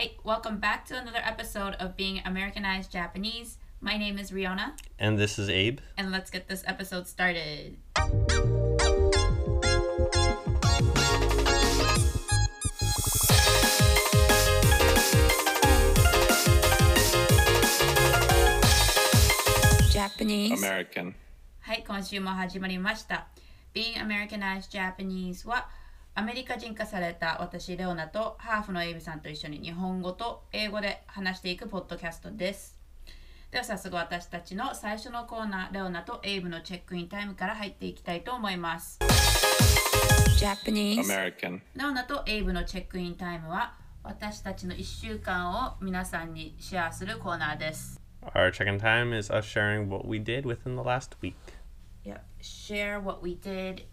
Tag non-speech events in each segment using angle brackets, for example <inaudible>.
Hi, welcome back to another episode of Being Americanized Japanese. My name is Riona, And this is Abe. and let's get this episode started. Japanese. American. はい、今週も始まりました。Being Americanized Japanese は アメリカ人化された私レオナとハーフのエイブさんと一緒に日本語と英語で話していくポッドキャストです。では早速私たちの最初のコーナーレオナとエイブのチェックインタイムから入っていきたいと思います。Japanese American. レオナとエイブのチェックインタイムは私たちの1週間を皆さんにシェアするコーナーです。Our check in time is us sharing what we did within the last week. yeah, share what we did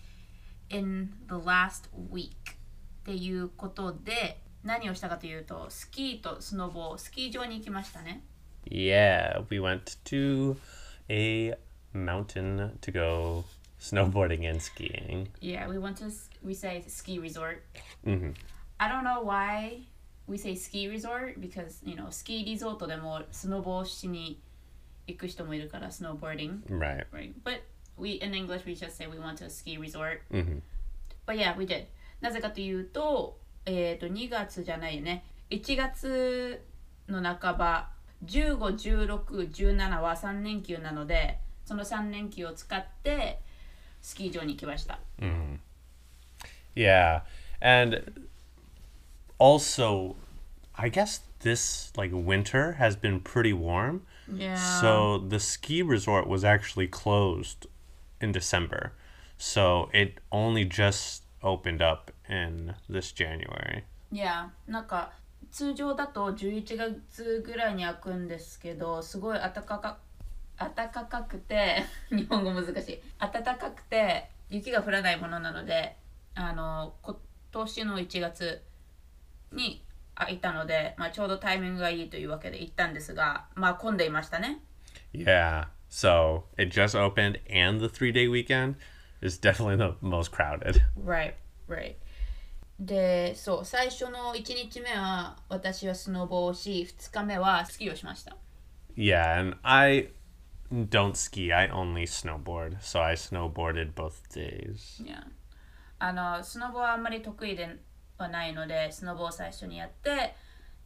in the last week っていうことで何をしたかというとスキーとスノボースキー場に行きましたね Yeah, we went to a mountain to go snowboarding and skiing. Yeah, we went to we say ski resort hmm I don't know why we say ski resort because you know スキーリゾートでもスノボーしに行く人もいるから snowboarding Right. right but we in English we just say we went to a ski resort hmm But yeah, we did. なぜかというと、えっ、と、2月じゃないよね。1月の半ば、15、16、17は3連休なので、その3連休を使って、スキー場に行きました。 Yeah. And also, I guess this like winter has been pretty warm. Yeah. So the ski resort was actually closed in December. So it only just opened up in this January. いや、なんか、通常だと11月ぐらいに開くんですけど、すごい暖かか暖かくて、<laughs> 日本語難しい。暖かくて、雪が降らないものなので、あの、今年の1月に開いたので、まあ、ちょうどタイミングがいいというわけで行ったんですが、まあ混んでいましたね。Yeah. So it just opened and the three day weekend is definitely the most crowded. Right, right. で、そう、最初の1日目は私はスノボをし、2日目はスキーをしました。 Yeah, and I don't ski. I only snowboard. So I snowboarded both days. Yeah. あのスノボはあんまり得意ではないのでスノボを最初にやって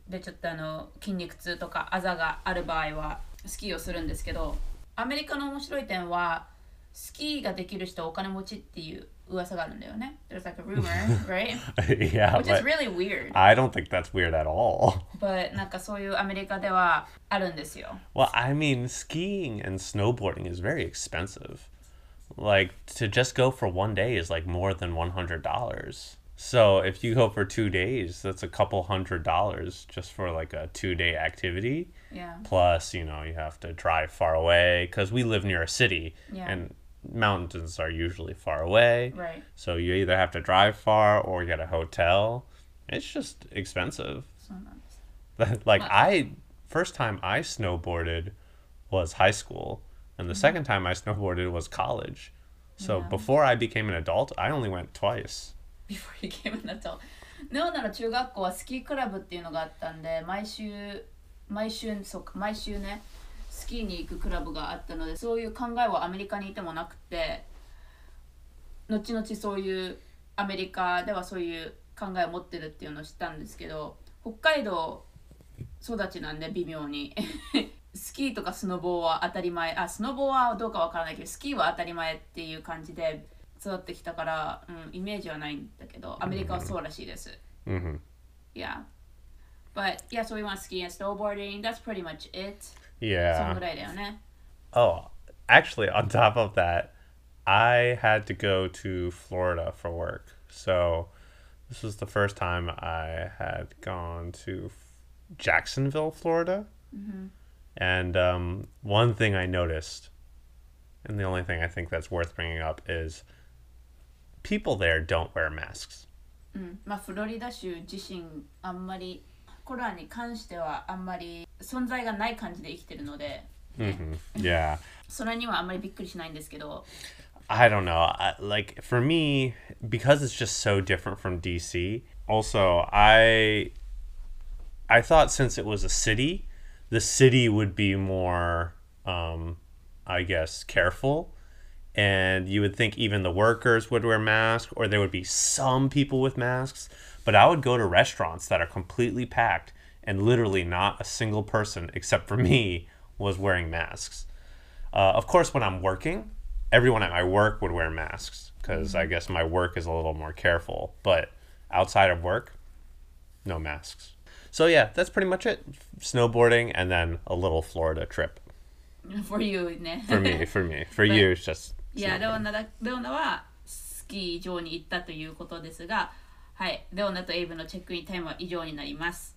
でちょっとあの筋肉痛とかあざがある場合はスキーをするんですけど アメリカの面白い点はスキーができる人はお金持ちっていう噂があるんだよね There's like a rumor, <laughs> right? <laughs> yeah, Which is but really weird I don't think that's weird at all. but なんかそういうアメリカではあるんですよ Well, I mean, skiing and snowboarding is very expensive. Like to just go for one day is like more than one hundred dollars. So if you go for two days, that's a couple hundred dollars just for like a two day activity. Yeah Plus, you know, you have to drive far away because we live near a city, Yeah. and mountains are usually far away. Right So you either have to drive far or get a hotel. It's just expensive. そうなんです <laughs> like Well- I first time I snowboarded was high school and the second time I snowboarded was college. So Yeah. before I became an adult, I only went twice. <laughs> before you came in だとネオナの中学校はスキークラブっていうのがあったんで毎週 毎週そうか毎週ねスキーに行くクラブがあったのでそういう考えはアメリカにいてもなくて後々そういうアメリカではそういう考えを持ってるっていうのを知ったんですけど北海道育ちなんで微妙に <laughs> スキーとかスノボーは当たり前あスノボーはどうかわからないけどスキーは当たり前っていう感じで育ってきたから、うん、イメージはないんだけどアメリカはそうらしいです。hmm Yeah. But yeah, so we went skiing and snowboarding. That's pretty much it. そん Yeah. ぐらいだよね。 Oh, actually, on top of that, I had to go to Florida for work. So this was the first time I had gone to F- Jacksonville, Florida. And um, one thing I noticed, and the only thing I think that's worth bringing up, is people there don't wear masks. うん、まあフロリダ州自身あんまり コロナに関してはあんまり存在がない感じで生きてるので hmm Yeah. それにはあんまりびっくりしないんですけど I don't know. I, like for me, because it's just so different from DC. Also, I I thought since it was a city, the city would be more, um, I guess, careful. And you would think even the workers would wear masks, or there would be some people with masks. But I would go to restaurants that are completely packed, and literally not a single person, except for <laughs> me, was wearing masks. Uh, of course, when I'm working, everyone at my work would wear masks because I guess my work is a little more careful. But outside of work, no masks. So yeah, that's pretty much it. Snowboarding and then a little Florida trip <laughs> For you ね for me. For me, <laughs> for you, it's just いやレオ snowboarding. ナだレオナはスキー場に行ったということですが はいレオナとエイブのチェックインタイムは以上になります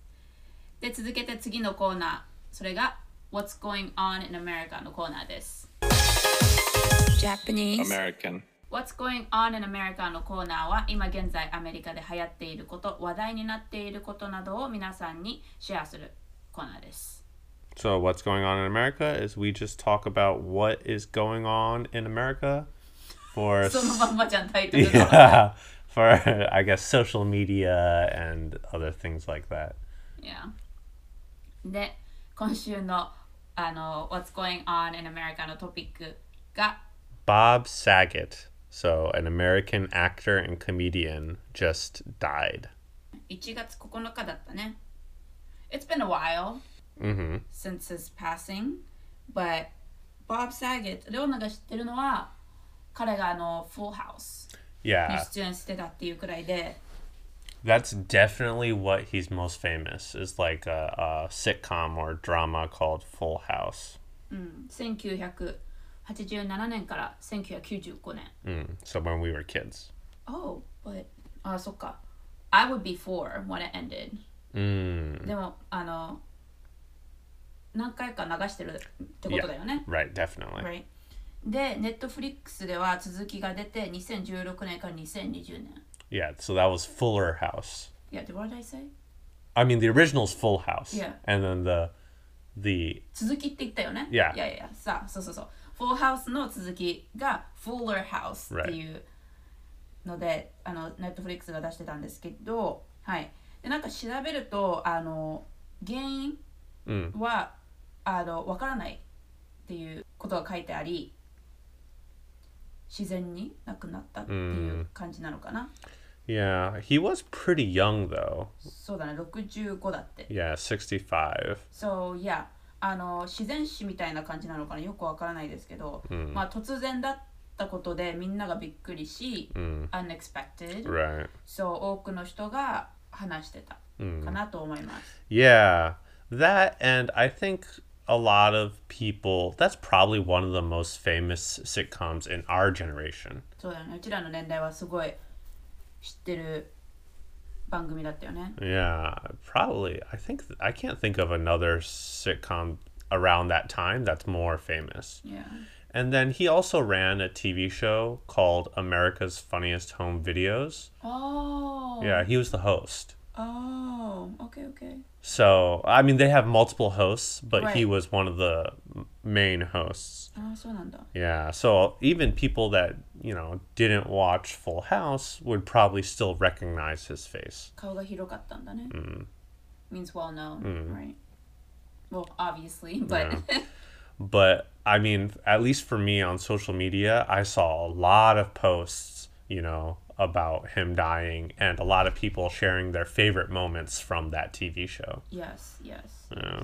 で続けて次のコーナーそれが What's Going On in America のコーナーです Japanese. American. What's Going On in America のコーナーは今現在アメリカで流行っていること話題になっていることなどを皆さんにシェアするコーナーです So what's going on in America is we just talk about what is going on in America for そのまんまじゃんタイトルが yeah for <laughs> I guess social media and other things like that. Yeah. で、今週のあの What's Going On in America のトピックが Bob Saget, so an American actor and comedian, just died. 1月9日だったね。It's been a while hmm since his passing, but Bob Saget、レオナが知ってるのは彼があの Full House に Yeah, 出演してたっていうくらいで、 that's definitely what he's most famous is like a, a sitcom or drama called Full House. 1987年から1995年。 Mm, so when we were kids. Oh, but あ、そっか。I would be four when it ended. Mm, でもあの何回か流してるってことだよね。 right, definitely. Right? で、ネットフリックスでは続きが出て2016年から2020年。Yeah, so that was Fuller House. Yeah, what did I say? I mean, the original's Full House. Yeah. And then the the 続きって言ったよね。Yeah. いやいや、さあ、そうそうそう。Full House の続きが Fuller House っていうので、あの、ネットフリックスが出してたんですけど、はい。で、なんか調べると、あの、原因 mm, は、あの、わからないっていうことが書いてあり、自然に亡くなったっていう感じなのかな。yeah, he was pretty young though. そうだね、65だって。Yeah, 65. そう、いや、あの、自然死みたいな感じなのかな、よくわからないですけど、まあ突然だったことでみんながびっくりし、Mm, unexpected、right. そう、多くの人が話してたかなと思います。Yeah, that and I think a lot of people. That's probably one of the most famous sitcoms in our generation. そうだよね、うちらの年代はすごい知ってる番組だったよね。 Yeah, probably. I think I can't think of another sitcom around that time that's more famous. Yeah. And then he also ran a TV show called America's Funniest Home Videos. Oh. Yeah, he was the host. Oh, okay, okay. So I mean, they have multiple hosts, but right. he was one of the main hosts. Oh, so yeah. So even people that you know didn't watch Full House would probably still recognize his face. Mm. Means well known, mm. right? Well, obviously, <laughs> but. Yeah. but I mean, at least for me on social media, I saw a lot of posts. You know, about him dying and a lot of people sharing their favorite moments from that TV show. yes, yes. Yeah.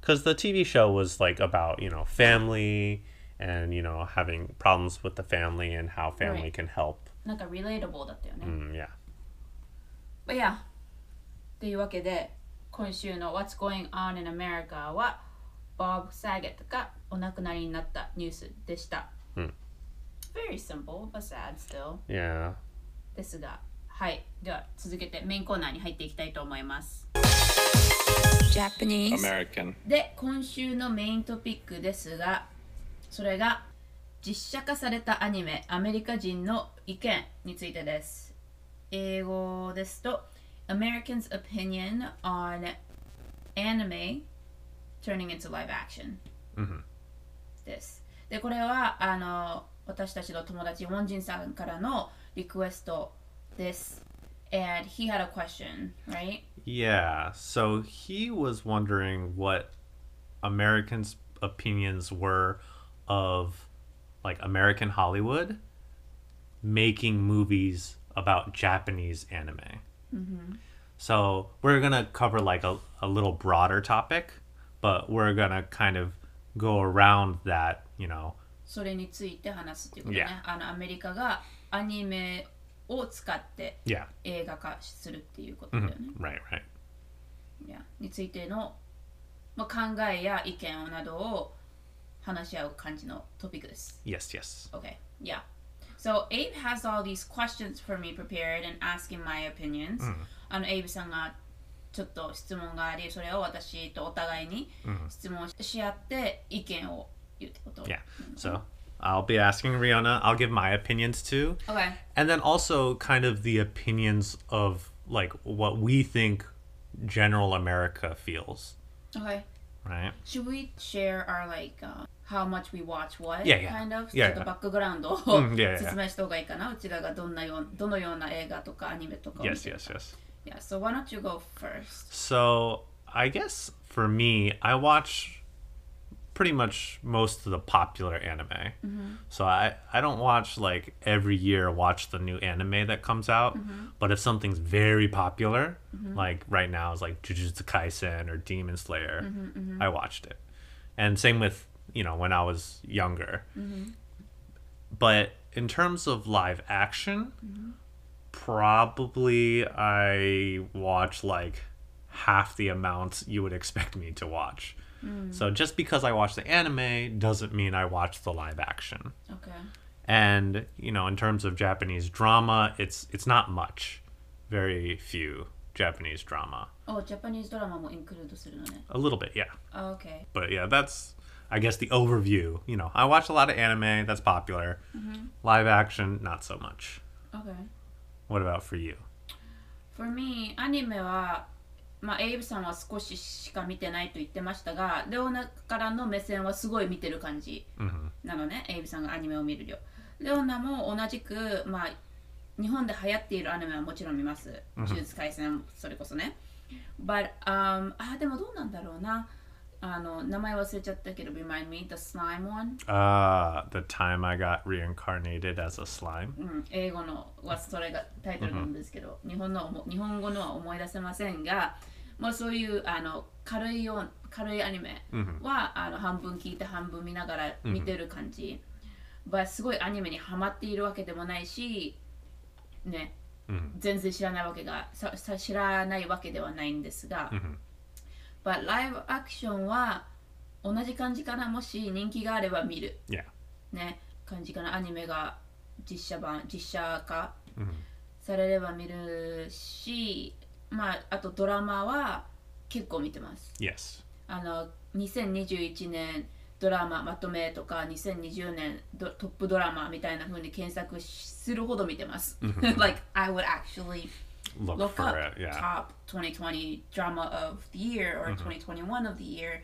Cuz the TV show was like about, you know, family and, you know, having problems with the family and how family Right. can help. なんか relatable だったよね。 Mm, yeah. But yeah. というわけで、今週の What's Going On in America は Bob Saget がお亡くなりになったニュースでした。 Very simple, but sad still. Yeah. ですが、はい。では続けてメインコーナーに入っていきたいと思います。Japanese. American. で今週のメイントピックですがそれが実写化されたアニメアメリカ人の意見についてです英語ですと Americans opinion on anime turning into live action ですでこれはあの私たちの友達ウォンジンさんからのリクエストです and he had a question right Yeah, so he was wondering what Americans' opinions were of like American Hollywood making movies about Japanese anime. So we're gonna cover like a, a little broader topic, but we're gonna kind of go around that, you know. それについて話すっていうことね Yeah. あのアメリカがアニメを使って Yeah. 映画化するっていうことだよね、Right, right. いやについての、まあ、考えや意見などを話し合う感じのトピックです。Yes, yes. Okay, yeah. So Abe has all these questions for me prepared and asking my opinions. あの Abe さんがちょっと質問があり、それを私とお互いに質問し合って意見を Yeah, So I'll be asking Riona. I'll give my opinions too. Okay. And then also kind of the opinions of like what we think general America feels. Okay. Right. Should we share our like uh, how much we watch what yeah, yeah. kind of? Yeah, background. <laughs> mm, yeah, yeah. <laughs> Yes, Yes, yes, Yeah. So why don't you go first? So I guess for me, I watch pretty much most of the popular anime. Mm-hmm. So I, I don't watch like every year watch the new anime that comes out. Mm-hmm. But if something's very popular, mm-hmm. like right now is like Jujutsu Kaisen or Demon Slayer, I watched it. And same with, you know, when I was younger. But in terms of live action, probably I watch like half the amount you would expect me to watch. Mm. So just because I watch the anime doesn't mean I watch the live action. Okay. And you know, in terms of Japanese drama, it's it's not much, very few Japanese drama. Oh, Japanese drama include A little bit, yeah. Oh, okay. But yeah, that's I guess the overview. You know, I watch a lot of anime. That's popular. Mm-hmm. Live action, not so much. Okay. What about for you? For me, anime まあ、エイブさんは少ししか見てないと言ってましたが、レオナからの目線はすごい見てる感じ hmm なのね、エイブさんがアニメを見る量。レオナも同じく、まあ、日本で流行っているアニメはもちろん見ます。呪術廻戦、それこそね。But, um, あ、でもどうなんだろうな。あの、名前忘れちゃったけど、remind me, the slime one? Uh, the time I got reincarnated as a slime. うん、英語のはそれがタイトルなんですけど、日本の日本語のは思い出せませんが、まあ、そういうあの軽いよう軽いアニメは、あの半分聞いて半分見ながら見てる感じ、まあすごいアニメにハマっているわけでもないしね、全然知らないわけがささ知らないわけではないんですが、But ライブアクションは同じ感じかな。もし人気があれば見る。Yeah. ね。感じかな。アニメが実写版実写化されれば見るしまああとドラマは結構見てます。Yes. あの2021年ドラマまとめとか2020年ドトップドラマみたいな風に検索するほど見てます。<laughs> like I would actually look, look for up it. Yeah. Top 2020 drama of the year or mm-hmm. 2021 of the year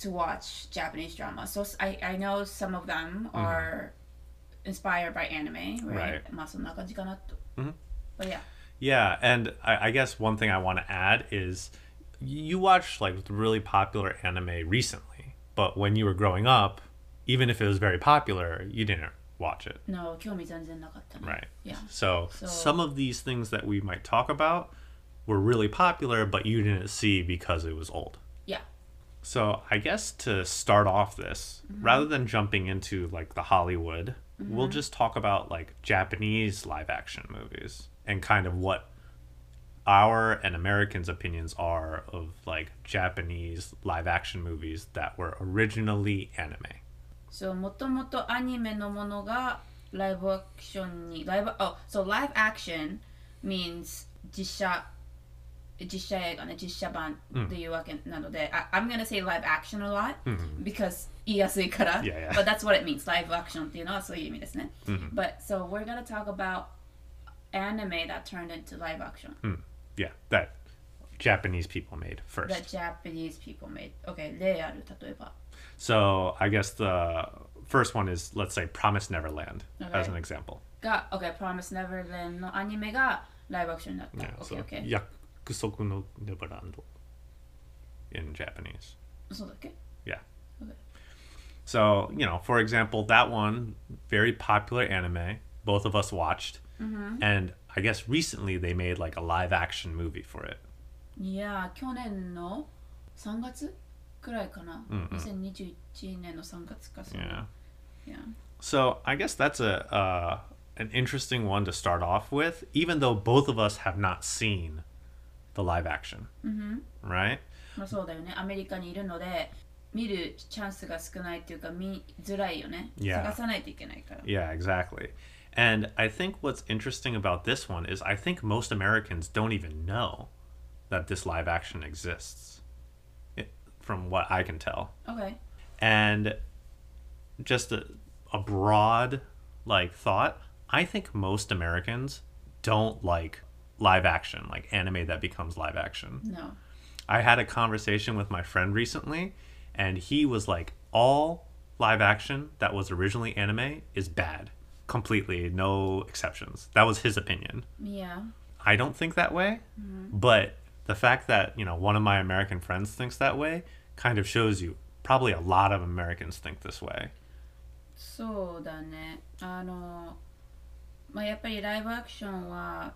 to watch Japanese drama. So I, I know some of them mm-hmm. are inspired by anime, right? right. Mm-hmm. But yeah. Yeah, and I, I guess one thing I want to add is you watched like really popular anime recently, but when you were growing up, even if it was very popular, you didn't watch it, No, 興味全然なかったね。 right? Yeah. So, So- some of these things that we might talk about were really popular, but you didn't see because it was old. Yeah. So I guess to start off this, rather than jumping into like the Hollywood, we'll just talk about like Japanese live action movies and kind of what our and Americans' opinions are of like Japanese live action movies that were originally anime. そう、もともとアニメのものがライブアクションに、ライブ、oh, so live action means 実写、実写映画ね、実写版っていうわけなので、I, I'm gonna say live action a lot because 言いやすいから、 Yeah, yeah. but that's what it means, live action っていうのはそういう意味ですね。But so we're gonna talk about anime that turned into live action Yeah, that Japanese people made first. that Japanese people made. Okay, 例ある、例えば。 So I guess the first one is let's say Promise Neverland as Okay. an example. が、OK、Promise Neverland のアニメがライブアクションになった。 Yeah, OK、so OK。 Ya- 約束のネバーランド in Japanese. そうだっけ Yeah. Okay. So, you know, for example, that one, very popular anime, both of us watched. And I guess recently they made like a live action movie for it. いやー去年の3月 くらいかな、うんうん2021年の3月かその Yeah. Yeah. So I guess that's a uh, an interesting one to start off with, even though both of us have not seen the live action, right? まあそうだよねアメリカにいるので見るチャンスが少ないっていうか見づらいよね Yeah. 探さないといけないから Yeah, exactly. And I think what's interesting about this one is I think most Americans don't even know that this live action exists, it, from what I can tell. OK And just a, a broad like thought, I think most Americans don't like live action, like anime that becomes live action. No I had a conversation with my friend recently, and he was like, all live action that was originally anime is bad. Completely, no exceptions. That was his opinion. yeah I don't think that way, mm-hmm. but the fact that, you know, one of my American friends thinks that way kind of shows you probably a lot of Americans think this way. そうだねあのまあやっぱりライブアクションは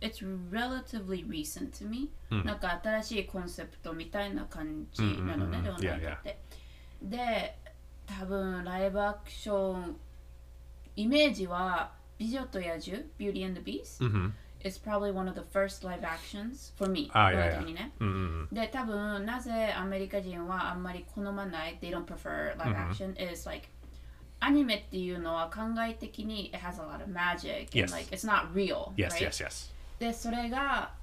It's relatively recent to me、うんなんか新しいコンセプトみたいな感じなのね、うんうんうんではないかって。で、多分ライブアクションイメージは美女と野獣 Beauty and the Beast、 Mm-hmm. is probably one of the first live actions for me あいやいや俺的にね Mm-hmm. で多分なぜアメリカ人はあんまり好まない they don't prefer live action is like アニメっていうのは考え的に it has a lot of magic and Yes. like it's not real Yes, right? yes, yes. でそれが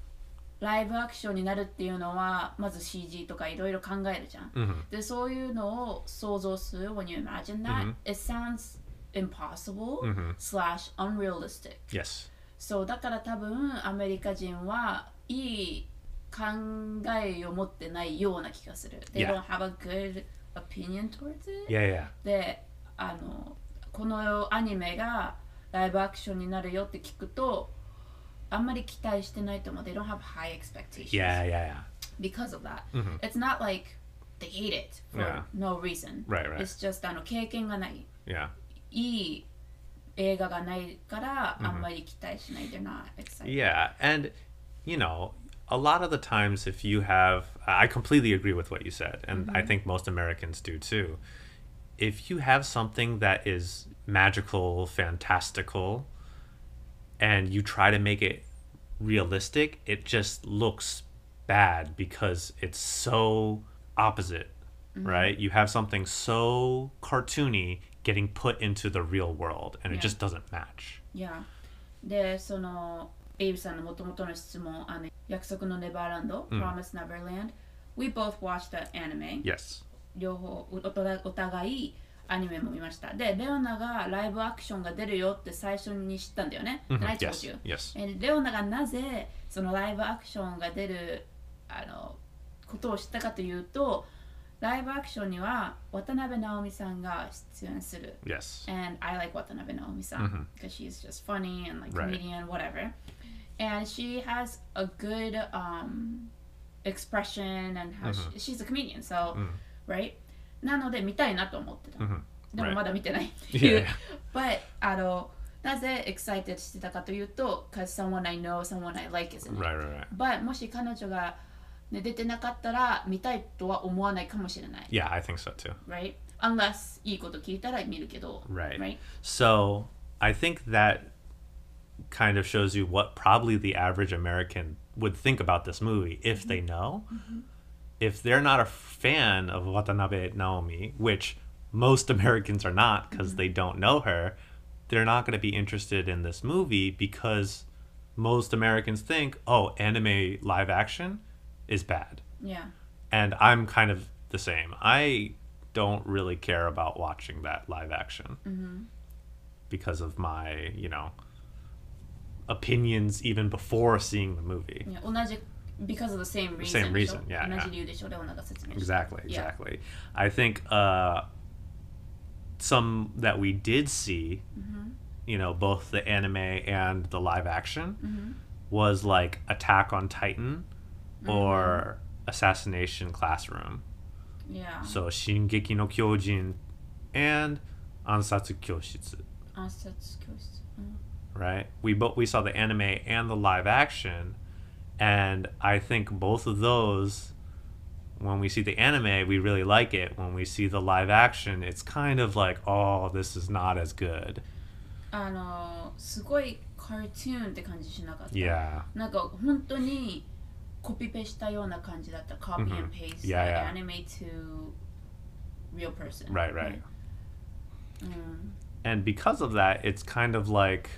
ライブアクションになるっていうのはまず CG とかいろいろ考えるじゃん、Mm-hmm. でそういうのを想像する when you imagine that、it sounds impossible、slash unrealistic Yes. そうだから多分アメリカ人はいい考えを持ってないような気がする。They don't have a good opinion towards it. Yeah, yeah. で、あの、このアニメがライブアクションになるよって聞くと、あんまり期待してないと思う。They don't have high expectations Yeah, yeah, yeah. because of that. It's not like they hate it for Yeah. no reason. Right, right. It's just あの経験がない。Yeah. いい映画がないから、あんまり期待しない。They're not excited. Yeah, and you know, a lot of the times if you have I completely agree with what you said and I think most Americans do too. If you have something that is magical, fantastical and you try to make it realistic, it just looks bad because it's so opposite, right? You have something so cartoony getting put into the real world and it Yeah. just doesn't match. いやでそのエイブさんのもともとの質問あの約束のネバーランド、Promise Neverland We both watched the anime Yes. 両方おお互いアニメも見ましたでレオナがライブアクションが出るよって最初に知ったんだよね、I told Yes. you Yes. えレオナがなぜそのライブアクションが出るあのことを知ったかというとライブアクションには渡辺直美さんが出演する Yes. and I like Watanabe Naomi-san because she's just funny and like Right. comedian, whatever. And she has a good um, expression and how she, she's a comedian, so right. なので見たいなと思ってた。でも Right. まだ見てないってい Yeah, う yeah.。 But <laughs> あのなぜ excited してたかというと、because someone I know, someone I like is in it. Right, right, right. But もし彼女が、 ね、出てなかったら見たいとは思わないかもしれない。 Yeah, I think so too. Right? Unless いいこと聞いたら見るけど。 Right. Right? So I think that kind of shows you what probably the average American would think about this movie if they know. If they're not a fan of Watanabe Naomi, which most Americans <laughs> are not because they don't know her, they're not going to be interested in this movie because most Americans think, oh, anime live action is bad. Yeah. And I'm kind of the same. I don't really care about watching that live action mm-hmm. because of my, you know, opinions even before seeing the movie. Yeah, because of the same reason. Same reason, yeah. yeah. Exactly, exactly. Yeah. I think uh, some that we did see, mm-hmm. you know, both the anime and the live action, mm-hmm. was like Attack on Titan or Assassination Classroom. Yeah. So Shingeki no Kyojin and Ansatsu Kyoshitsu, 暗殺教室。うん。 right? We both we saw the anime and the live action, and I think both of those when we see the anime, we really like it. When we see the live action, it's kind of like, oh, this is not as good. あのすごいカートゥーンって感じしなかった。 Yeah. なんか本当に コピペしたような感じだった。Copy and paste Yeah, yeah. anime to real person. Right, right. うん。 And because of that, it's kind of like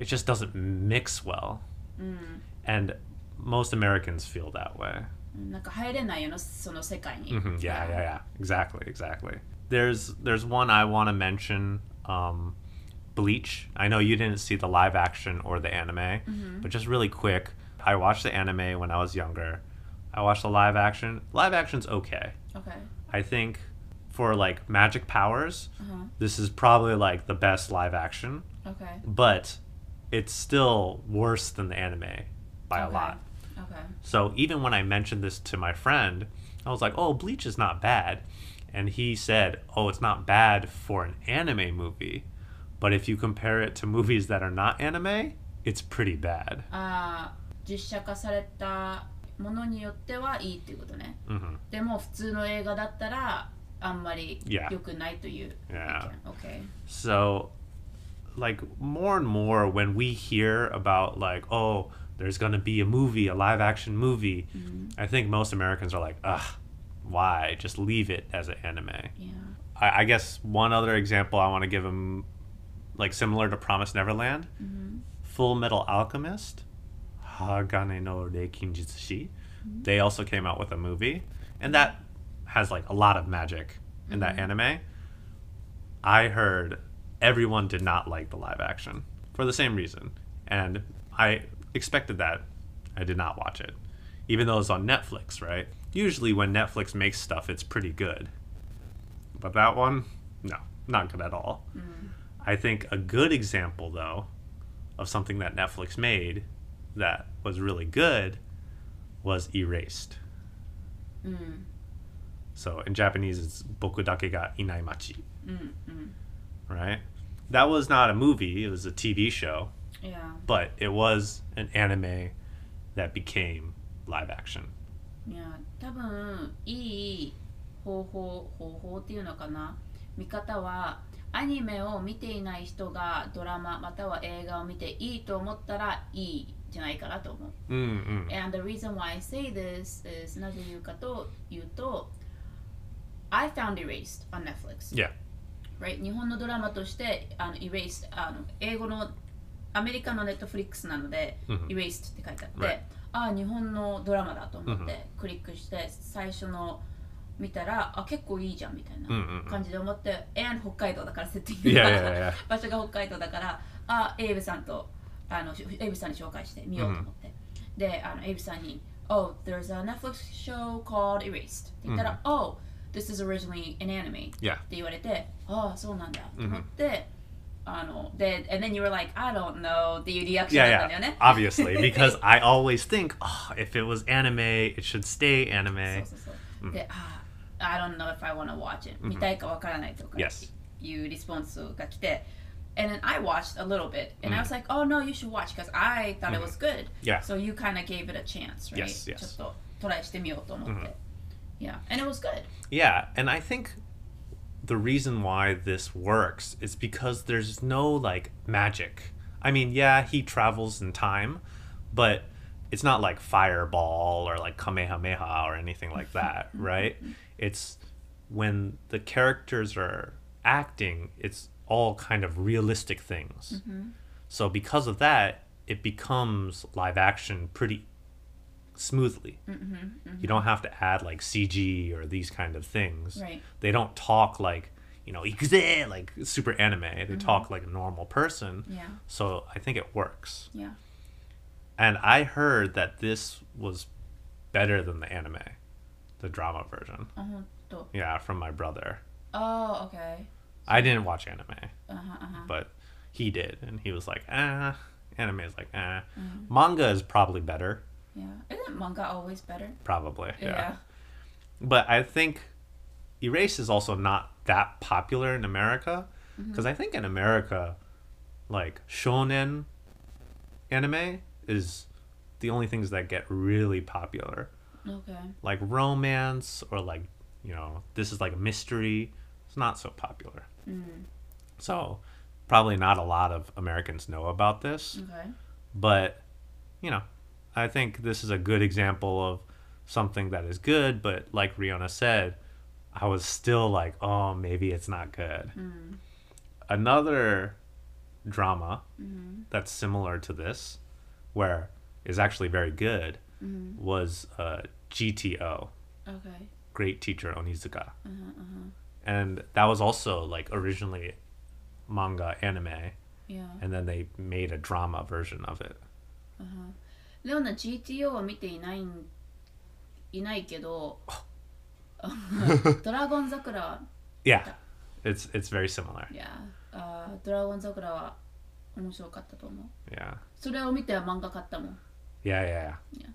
it just doesn't mix well. うん。 And most Americans feel that way. なんか入れないよなその世界に。 hmm Yeah, yeah, yeah. Exactly, exactly. There's there's one I want to mention. Um, Bleach. I know you didn't see the live action or the anime, but just really quick, I watched the anime when I was younger. I watched the live action. Live action's okay. Okay. I think for like magic powers, Uh-huh. this is probably like the best live action, Okay. but it's still worse than the anime by a lot. Okay. So even when I mentioned this to my friend, I was like, "Oh, Bleach is not bad," and he said, "Oh, it's not bad for an anime movie, but if you compare it to movies that are not anime, it's pretty bad." ああ、実写化されたものによってはいいっていうことね。 hmm でも普通の映画だったらあんまり Yeah. 良くないという意見。 Yeah. Okay. So, like more and more when we hear about like, "Oh, there's gonna be a movie, a live action movie," I think most Americans are like, "Ugh, why? Just leave it as an anime." Yeah. I, I guess one other example I want to give him, like similar to Promise Neverland, Full Metal Alchemist, Hagane no Renkinjutsushi. Mm-hmm. They also came out with a movie, and that has like a lot of magic in that mm-hmm. anime. I heard everyone did not like the live action for the same reason, and I expected that. I did not watch it, even though it's on Netflix, right? Usually, when Netflix makes stuff, it's pretty good. But that one, no, not good at all. Mm-hmm. I think a good example, though, of something that Netflix made that was really good was Erased. うん。 So in Japanese, it's Boku dake ga inai machi, うんうん。 right? That was not a movie, it was a TV show, Yeah. but it was an anime that became live action. いや、多分いい方法方法っていうのかな。見方はアニメを見ていない人がドラマまたは映画を見ていいと思ったらいい じゃないかなと思う。Mm-mm. And the reason why I say this is なぜ言うかというと I found Erased on Netflix. Yeah. Right? 日本のドラマとしてあの Erased あの英語のアメリカの Netflix なので、Mhm. Erased って書いてあって、Right. あ日本のドラマだと思ってクリックして最初の見たらあ結構いいじゃんみたいうんうんうなん感じで思って、and 北海道だからセッティングが. <laughs> 場所が北海道だからあエイブさんとあのしエイブさんに紹介してみようと思って、であのエイブさんに「Oh, there's a Netflix show called Erased」って言ったら「Oh, this is originally an anime」って Yeah. 言われて「ああそうなんだ」と思って、あので and then you were like I don't know っていうリアクション Yeah, だったんだよ yeah. ね Obviously, <laughs> because I always think, oh, if it was anime, it should stay そう anime. そうそう。で、あ、I don't know if I want to watch it. 見たいかわからないとか Yes. いうリスポンスが来て、 and then I watched a little bit, and I was like, oh no, you should watch because I thought it was good. Yeah. So you kind of gave it a chance, right? Yes, yes. ちょっとトライしてみようと思って。Yeah, and it was good. Yeah, and I think the reason why this works is because there's no like magic. I mean, yeah, he travels in time, but it's not like fireball or like kamehameha or anything like <laughs> that, right? It's when the characters are acting, it's all kind of realistic things. Mm-hmm. So because of that, it becomes live action pretty smoothly. Mm-hmm, mm-hmm. You don't have to add like CG or these kind of things. Right. They don't talk like you know like super anime. They mm-hmm. talk like a normal person. Yeah. So I think it works. Yeah. And I heard that this was better than the anime, the drama version. Uh-huh. Yeah, from my brother. Oh, okay. I didn't watch anime, uh-huh, uh-huh. but he did, and he was like, ah, anime is like, ah, mm-hmm. manga is probably better. Yeah, isn't manga always better? Probably, yeah. yeah. But I think Erase is also not that popular in America, because mm-hmm. I think in America, like shonen anime is the only things that get really popular. Okay. Like romance or like you know this is like a mystery. It's not so popular. So probably not a lot of Americans know about this Okay. but you know i think this is a good example of something that is good but like riona said i was still like oh maybe it's not good. Mm. Another drama mm-hmm. that's similar to this where is actually very good mm-hmm. was uh, gto Okay. great teacher onizuka uh-huh, uh-huh and that was also like originally manga anime Yeah. and then they made a drama version of it レオナ GTO は見ていないんいないけど<laughs> ドラゴン桜は Yeah, it's it's very similar. いやあードラゴン桜は面白かったと思う Yeah, それを見ては漫画買ったもん yeah, yeah, yeah. Yeah.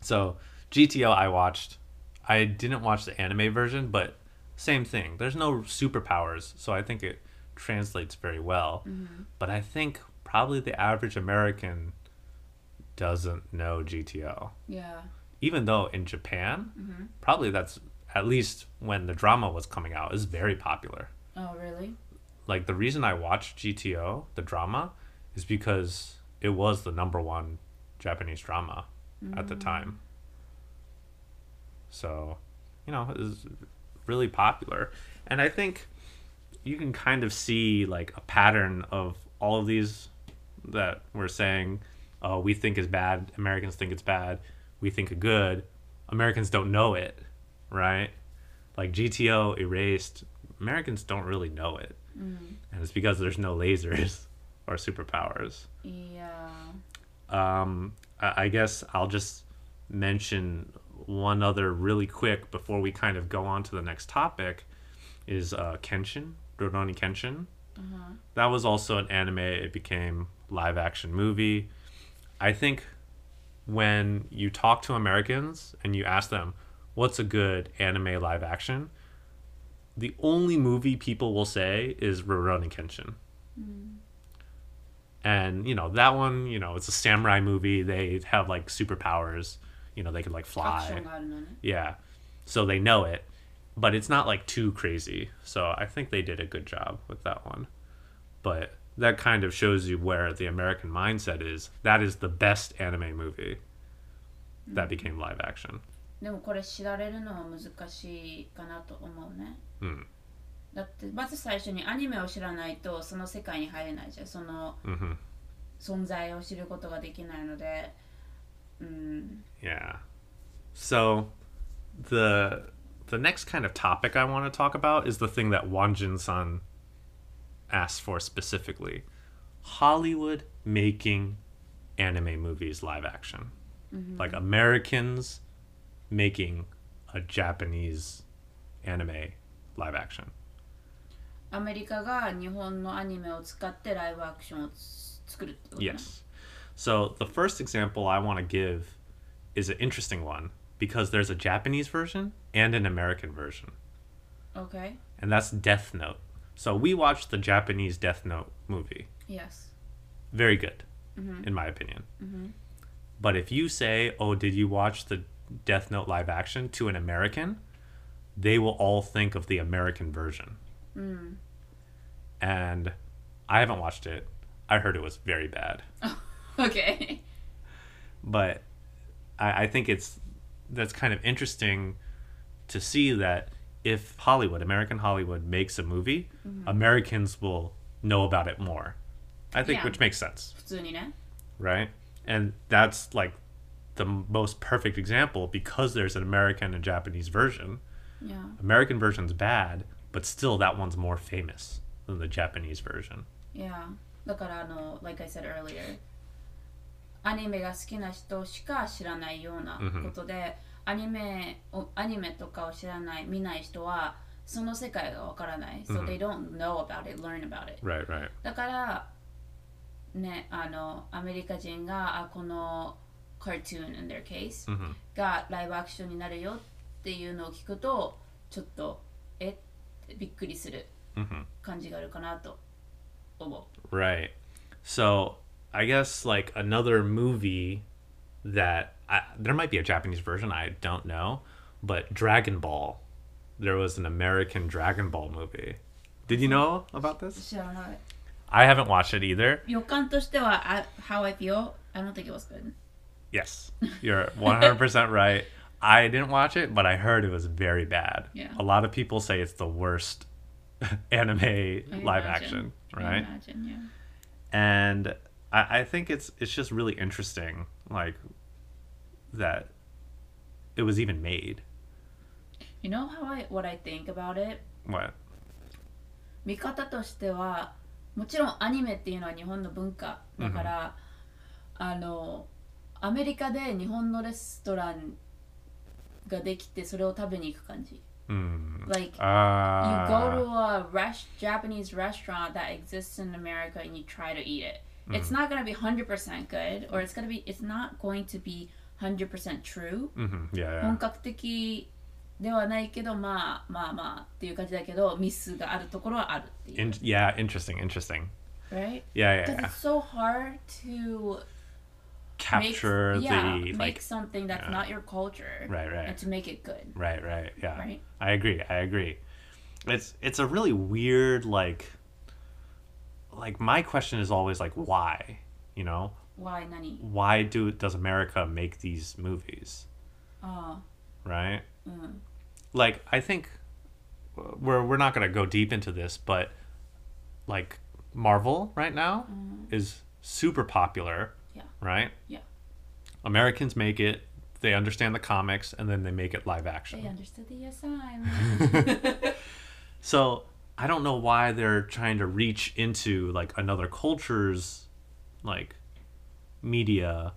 So GTO, I watched. I didn't watch the anime version, but same thing. There's no superpowers, so I think it translates very well. Mm-hmm. But I think probably the average American doesn't know GTO, いや even though in Japan, mm-hmm. probably that's at least when the drama was coming out is very popular. Oh really? like the reason I watched GTO, the drama, is because it was the number one Japanese drama at the mm-hmm. time. So, you know, it was really popular. And I think you can kind of see like a pattern of all of these that we're saying, oh, we think is bad, Americans think it's bad, we think it good, Americans don't know it, right? Like GTO erased, Americans don't really know it and it's because there's no lasers <laughs> or superpowers. Yeah. Um, I, I guess I'll just mention one other really quick before we kind of go on to the next topic is uh, Kenshin, Rurouni Kenshin. That was also an anime. It became live action movie. I think when you talk to Americans and you ask them what's a good anime live action, the only movie people will say is Rurouni Kenshin. And you know that one, you know, it's a samurai movie. They have like superpowers You know, they can like アクショ fly. ンがあるのね Yeah. So they know it, but it's not like too crazy. So I think they did a good job with that one. But that kind of shows you where the American mindset is. That is the best anime movie that became live action. でもこれ知られるのは難しいかなと思うね、うんだってまず最初にアニメを知らないとその世界に入れないじゃんその hmm 存在を知ることができないのでうん Yeah. So the the next kind of topic I want to talk about is the thing that Wanjin-san asked for specifically. Hollywood making anime movies live action. Like Americans making a Japanese anime live action. アメリカが日本のアニメを使ってライブアクションをつ作るってことね Yes. So the first example I want to give is an interesting one because there's a Japanese version and an American version. OK? and that's Death Note. So we watched the Japanese Death Note movie. Yes Very good, mm-hmm. in my opinion. Mm-hmm. But if you say, "Oh, did you watch the Death Note live action?" to an American, they will all think of the American version. Mm. And I haven't watched it. I heard it was very bad. <laughs> OK but I, I think it's that's kind of interesting to see that if Hollywood, American Hollywood, makes a movie, Americans will know about it more. I think, Yeah. which makes sense, 普通にね right? And that's like the most perfect example because there's an American and Japanese version. いや American version's bad, but still that one's more famous than the Japanese version. いやだからあの like I said earlier アニメが好きな人しか知らないようなことで、アニメをアニメとかを知らない見ない人はその世界がわからない、so they don't know about it learn about it Right, right. だからねあのアメリカ人があこの cartoon in their case、Mhm. がライブアクションになるよっていうのを聞くとちょっとえ？ってびっくりする Mhm. 感じがあるかなと思 Right. So I guess like another movie that I, there might be a Japanese version. I don't know, but Dragon Ball. There was an American Dragon Ball movie. Did you know about う this? 知らない I haven't watched it either. 予感としてはあ How I feel I don't think it was good Yes, you're 100% <laughs> right. I didn't watch it, but I heard it was very bad. Yeah. A lot of people say it's the worst <laughs> anime I live imagine. action, I right? imagine, yeah. and I, I think it's it's just really interesting like that it was even made You know how I what I think about it? what 見方としてはもちろんアニメっていうのは日本の文化だから、あのアメリカで日本のレストランができてそれを食べに行く感じ mm, Like you uh, go to a res- Japanese restaurant that exists in America and you try to eat it. It's not gonna be hundred percent good, or it's gonna be. It's not going to be hundred percent true. mhm, yeah, yeah. 本格的ではないけど、まあまあまあっていう感じだけど、ミスがあるところはあるっていう。 In, yeah interesting interesting right? yeah yeah, Because yeah. it's so hard to capture make, yeah, the make like something that's yeah. not your culture Right, right. and to make it good. right right yeah Right. i agree i agree it's it's a really weird like like my question is always like why, you know? Why nani? Why do does America make these movies? Uh, right? Mm. Like I think uh, we're we're not going to go deep into this, but like Marvel right now mm. is super popular. Yeah. Right? Yeah. Americans make it, they understand the comics, and then they make it live action. They understood the assignment. <laughs> <laughs> so I don't know why they're trying to reach into like another culture's like media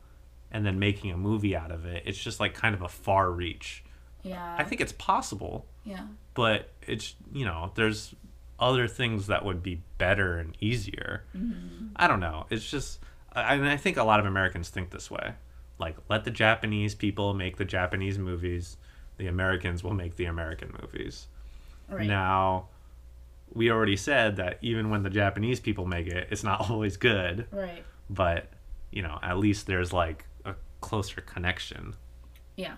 and then making a movie out of it. It's just like kind of a far reach. yeah. I think it's possible. yeah. but it's you know there's other things that would be better and easier mm-hmm. i don't know it's just I, mean, i think a lot of americans think this way like let the japanese people make the japanese movies the americans will make the american movies Right. now we already said that even when the japanese people make it it's not <laughs> always good Right. but you know at least there's like a closer connection Yeah.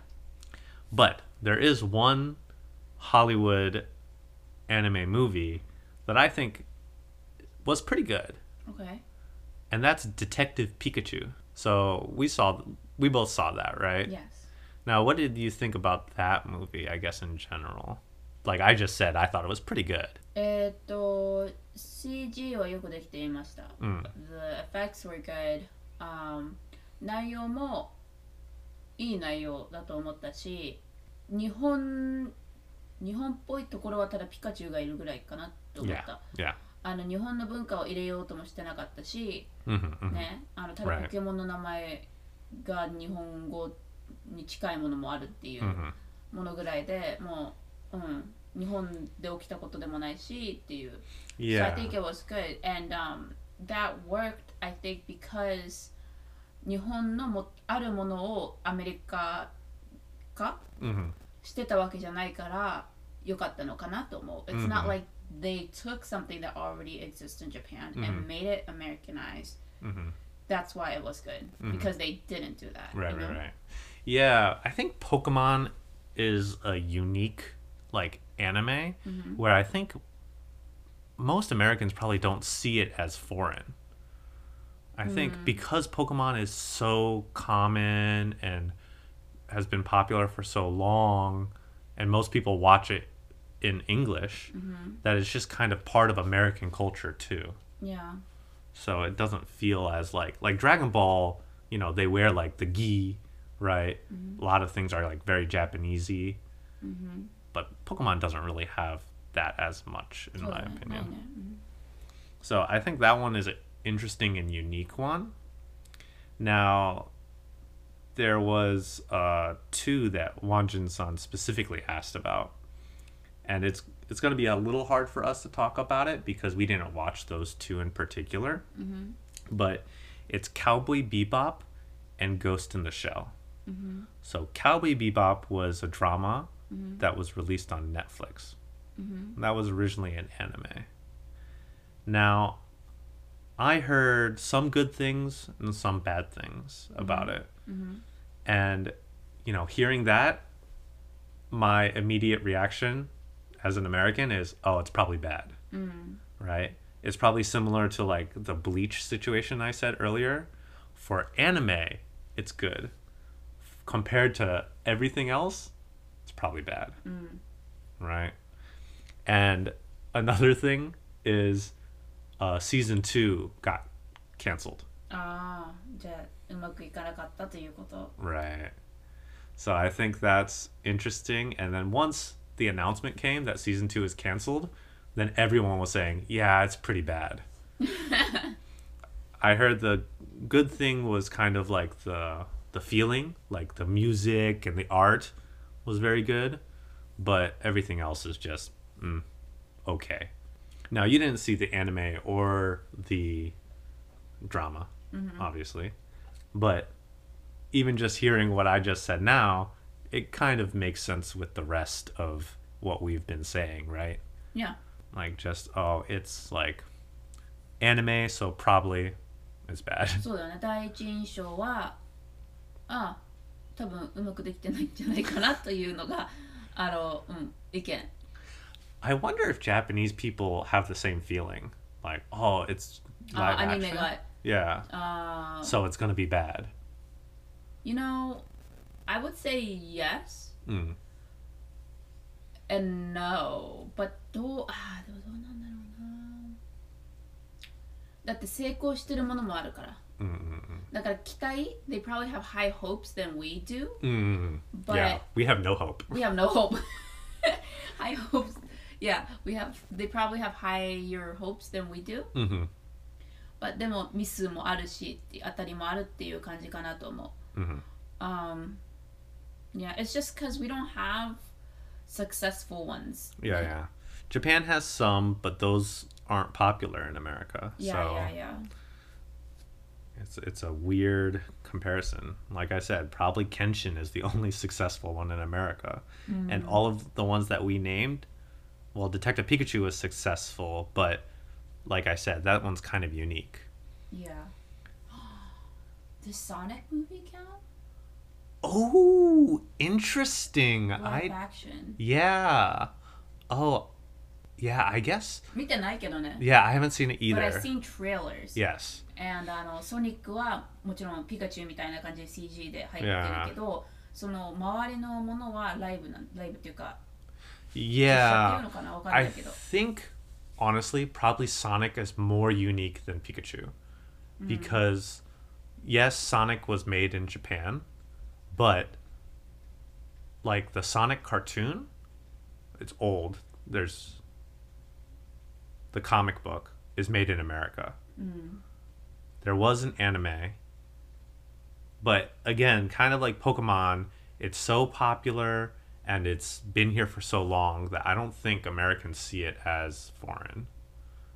but there is one Hollywood anime movie that I think was pretty good, Okay. and that's Detective Pikachu. So we saw, we both saw that, right? Yes. Now, what did you think about that movie? I guess in general, like I just said, I thought it was pretty good. えーっと CG はよくできていました。うん The effects were good、um, 内容もいい内容だと思ったし日本日本っぽいところはただピカチュウがいるぐらいかなと思っ Yeah, た。yeah. あの日本の文化を入れようともしてなかったし、hmm hmm ね、あのただ.ポケモンの名前が日本語に近いものもあるっていう hmm ものぐらいでもう、うん、日本で起きたことでもないしっていう。So I Yeah. think it was good. And um, that worked, I think, because 日本のもあるものをアメリカ化 hmm してたわけじゃないから良かったのかなと思う。It's not うん like they took something that already exists in Japan うん and made it Americanized. hmm That's why it was good. Because they didn't do that. Right, you right, know? right. Yeah, I think Pokemon is a unique like anime mm-hmm. where I think most Americans probably don't see it as foreign. I think mm. because Pokemon is so common and has been popular for so long and most people watch it in English mm-hmm. that it's just kind of part of American culture too Yeah. so it doesn't feel as like like Dragon Ball. You know, they wear like the gi, right? Mm-hmm. A lot of things are like very Japanesey, but Pokemon doesn't really have that as much in my opinion. I. So I think that one is an interesting and unique one. Now, there was uh, two that Wanjin San specifically asked about, and it's it's going to be a little hard for us to talk about it because we didn't watch those two in particular. Mm-hmm. But it's Cowboy Bebop and Ghost in the Shell. Mm-hmm. So Cowboy Bebop was a drama Mm-hmm. that was released on Netflix. Mm-hmm. That was originally an anime. Now, I heard some good things and some bad things mm-hmm. about it. And, you know, hearing that, my immediate reaction as an American is, oh, it's probably bad. Right? It's probably similar to like the Bleach situation I said earlier. For anime, it's good. Compared to everything else, probably bad. Mm. Right? And another thing is uh, season 2 got canceled. Ah, right. So I think that's interesting. And then once the announcement came that season 2 is canceled, then everyone was saying, yeah, it's pretty bad. <laughs> I heard the good thing was kind of like the the feeling, like the music and the art was very good, but everything else is just mm, okay. Now you didn't see the anime or the drama, obviously, but even just hearing what I just said now, it kind of makes sense with the rest of what we've been saying, right? いや Like just oh, it's like anime, so probably it's bad. <laughs> そうだよね第一印象はああ 多分うまくできてないんじゃないかなというのがあのうん意見 I wonder if Japanese people have the same feeling. Like, oh, it's あ live action. が Yeah. あー So it's gonna be bad. You know I would say yes Mm. and no but どうあーでもどうなんだろうなだって成功してるものもあるから Mm. だから期待 they probably have high hopes than we do Mm. But- yeah, we have no hope. we have no hope <laughs> high hopes yeah we have they probably have higher hopes than we do hmm but でもミスもあるし当たりもあるっていう感じかなと思う hmm um yeah it's just because we don't have successful ones Yeah, yeah. Japan has some, but those aren't popular in America. yeah so yeah yeah it's it's a weird comparison. Like I said, probably Kenshin is the <laughs> only successful one in America. And mm. all of the ones that we named, well, Detective Pikachu was successful, but like I said, that one's kind of unique. yeah <gasps> the Sonic movie count Oh, interesting. live I action yeah. Oh, yeah, I guess. 見てないけどね Yeah, I haven't seen it but I've either. seen trailers Yes. and あのソニックはもちろんピカチュウみたいな感じで CG で入ってるけど、その周りのものはライブなんライブっていうか実写っていう Yeah. のかなわかんな I いけど think honestly, probably Sonic is more unique than Pikachu. Because yes, Sonic was made in Japan, but like the Sonic cartoon, it's old. There's the comic book is made in America. There was an anime, but again, kind of like Pokemon, it's so popular and it's been here for so long that I don't think Americans see it as foreign.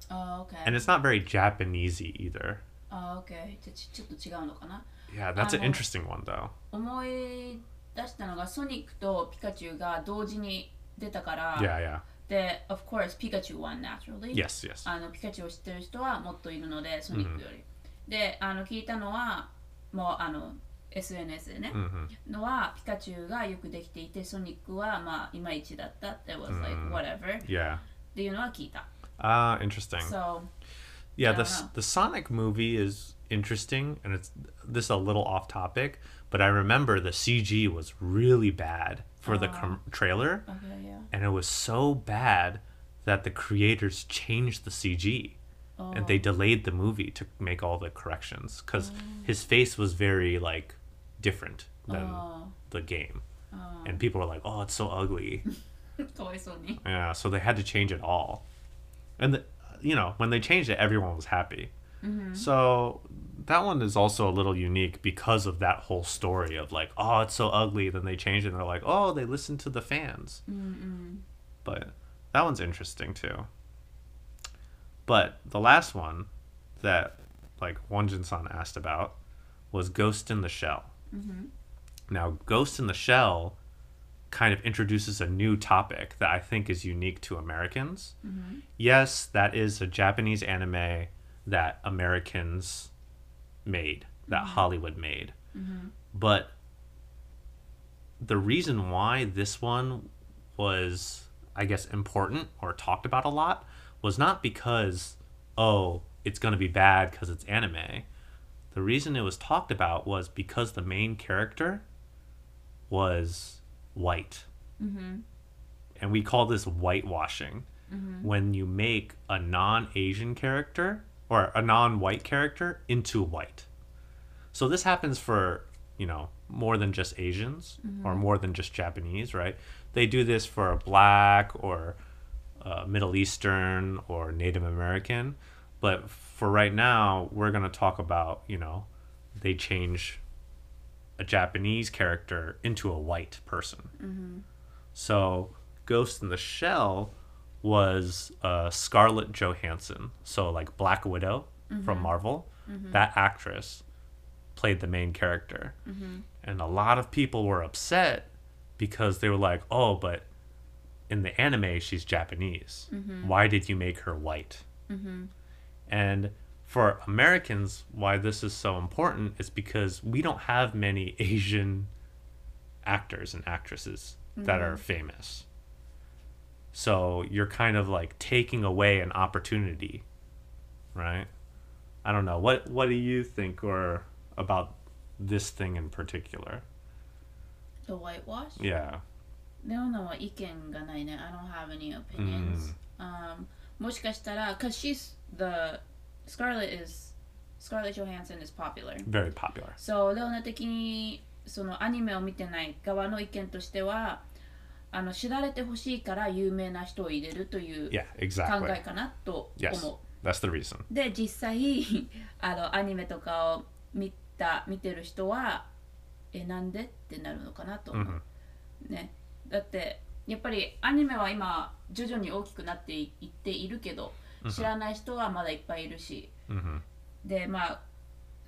あー OK And it's not very Japanesey either. あー OK じゃあちちょっと違うのかな Yeah, that's an Um, interesting one though. 思い出したのがソニックとピカチュウが同時に出たから、 Yeah, yeah. で of course ピカチュウ won naturally Yes, yes. あのピカチュウを知ってる人はもっといるのでソニックより、であの聞いたのはもうあの SNS でね、hmm のはピカチュウがよくできていてソニックはまあいまいちだったって was like whatever っ Yeah. ていうのは聞いた Ah, interesting. so Yeah, the the Sonic movie is interesting, and it's this is a little off topic, but I remember the CG was really bad for the com- trailer. Okay, yeah. And it was so bad that the creators changed the CG. Oh. And they delayed the movie to make all the corrections because oh. his face was very like different than the game, and people were like, "Oh, it's so ugly." <laughs> yeah, so they had to change it all, and the, you know when they changed it, everyone was happy. Mm-hmm. So that one is also a little unique because of that whole story of like, oh, it's so ugly. Then they changed it and they're like, oh, they listened to the fans. But that one's interesting too. But the last one that like Wonjin san asked about was Ghost in the Shell. Mm-hmm. Now, Ghost in the Shell kind of introduces a new topic that I think is unique to Americans. Mm-hmm. Yes, that is a Japanese anime that Americans made, that mm-hmm. Hollywood made. Mm-hmm. But the reason why this one was, I guess, important or talked about a lot was not because, oh, it's going to be bad because it's anime. The reason it was talked about was because the main character was white. Mm-hmm. And we call this whitewashing. When you make a non Asian character or a non white character into white. So this happens for, you know, more than just Asians or more than just Japanese, right? They do this for a black or uh, Middle Eastern or Native American. But for right now, we're going to talk about, you know, they change a Japanese character into a white person. So Ghost in the Shell was uh, Scarlett Johansson. So like Black Widow from mm-hmm. Marvel, mm-hmm. that actress played the main character. Mm-hmm. And a lot of people were upset because they were like, "Oh, but in the anime she's Japanese. Why did you make her white?" And for Americans, why this is so important is because we don't have many Asian actors and actresses that are famous. So you're kind of like taking away an opportunity, right? I don't know. What what do you think or about this thing in particular? The whitewash? Yeah. レオナは意見がないね。I don't have any opinions.、Um, もしかしたら、because she's the Scarlett is Scarlett Johansson is popular. Very popular. そう、レオナ的にそのアニメを見てない側の意見としては、 あの知られてほしいから有名な人を入れるという Yeah, 考 exactly. えかなと Yes. 思う。That's the reason. で実際あのアニメとかを見た見てる人はえなんでってなるのかなと思う、ねだってやっぱりアニメは今徐々に大きくなっていいっているけど知らない人はまだいっぱいいるし、hmm でまあ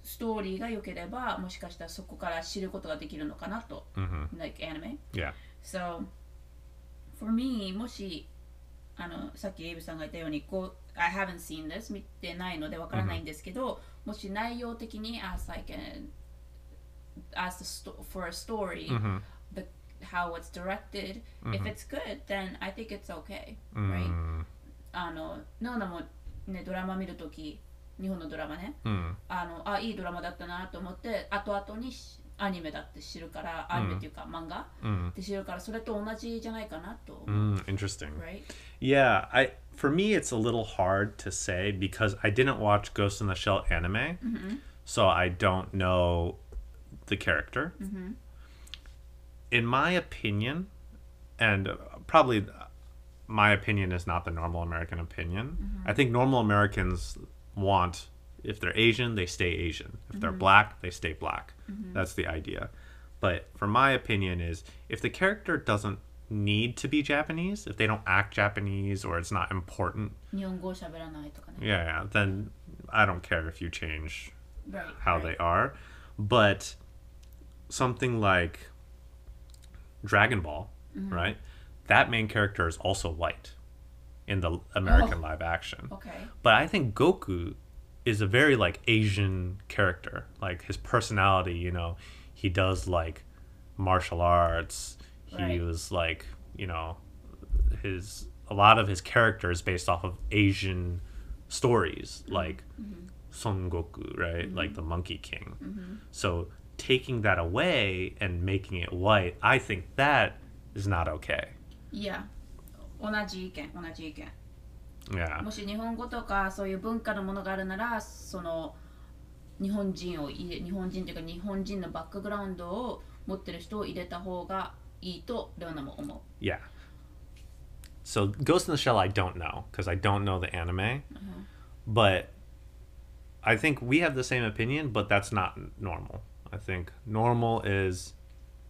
ストーリーが良ければもしかしたらそこから知ることができるのかなと、hmm like anime Yeah. So, for me, もしあのさっきエイブさんが言ったようにこう I haven't seen this 見てないのでわからないんですけど、もし内容的に as like an as the sto- for a story、the how it's directed、if it's good then I think it's okay right、Mm, あのノーナもねドラマ見るとき日本のドラマね mm, あのあいいドラマだったなと思って後々にしアニメだって知るからアニメっていうか、漫画 mm, って知るからそれと同じじゃないかなと、 mm, interesting. right? Yeah, I for me it's a little hard to say because I didn't watch Ghost in the Shell anime, so I don't know the character. In my opinion, and uh, probably my opinion is not the normal American opinion. I think normal Americans want if they're Asian, they stay Asian. If mm-hmm. they're black, they stay black. Mm-hmm. That's the idea. But for my opinion is if the character doesn't need to be Japanese, if they don't act Japanese or it's not important. Yeah, yeah, then I don't care if you change right, how right. they are. But something like Dragon Ball, mm-hmm. right? That main character is also white in the American oh. live action. Okay. But I think Goku is a very like Asian character. Like his personality, you know, he does like martial arts. He Right. was like, you know, his a lot of his character is based off of Asian stories, like Son Goku, right? Like the Monkey King. So taking that away and making it white, I think that is not okay. いや、同じ意見、同じ意見。 Yeah. もし日本語とかそういう文化のものがあるなら、その日本人を入れ、日本人というか日本人のバックグラウンドを持ってる人を入れた方がいいとレオナも思う。 Yeah. So Ghost in the Shell, I don't know because I don't know the anime, but I think we have the same opinion, but that's not normal. I think normal is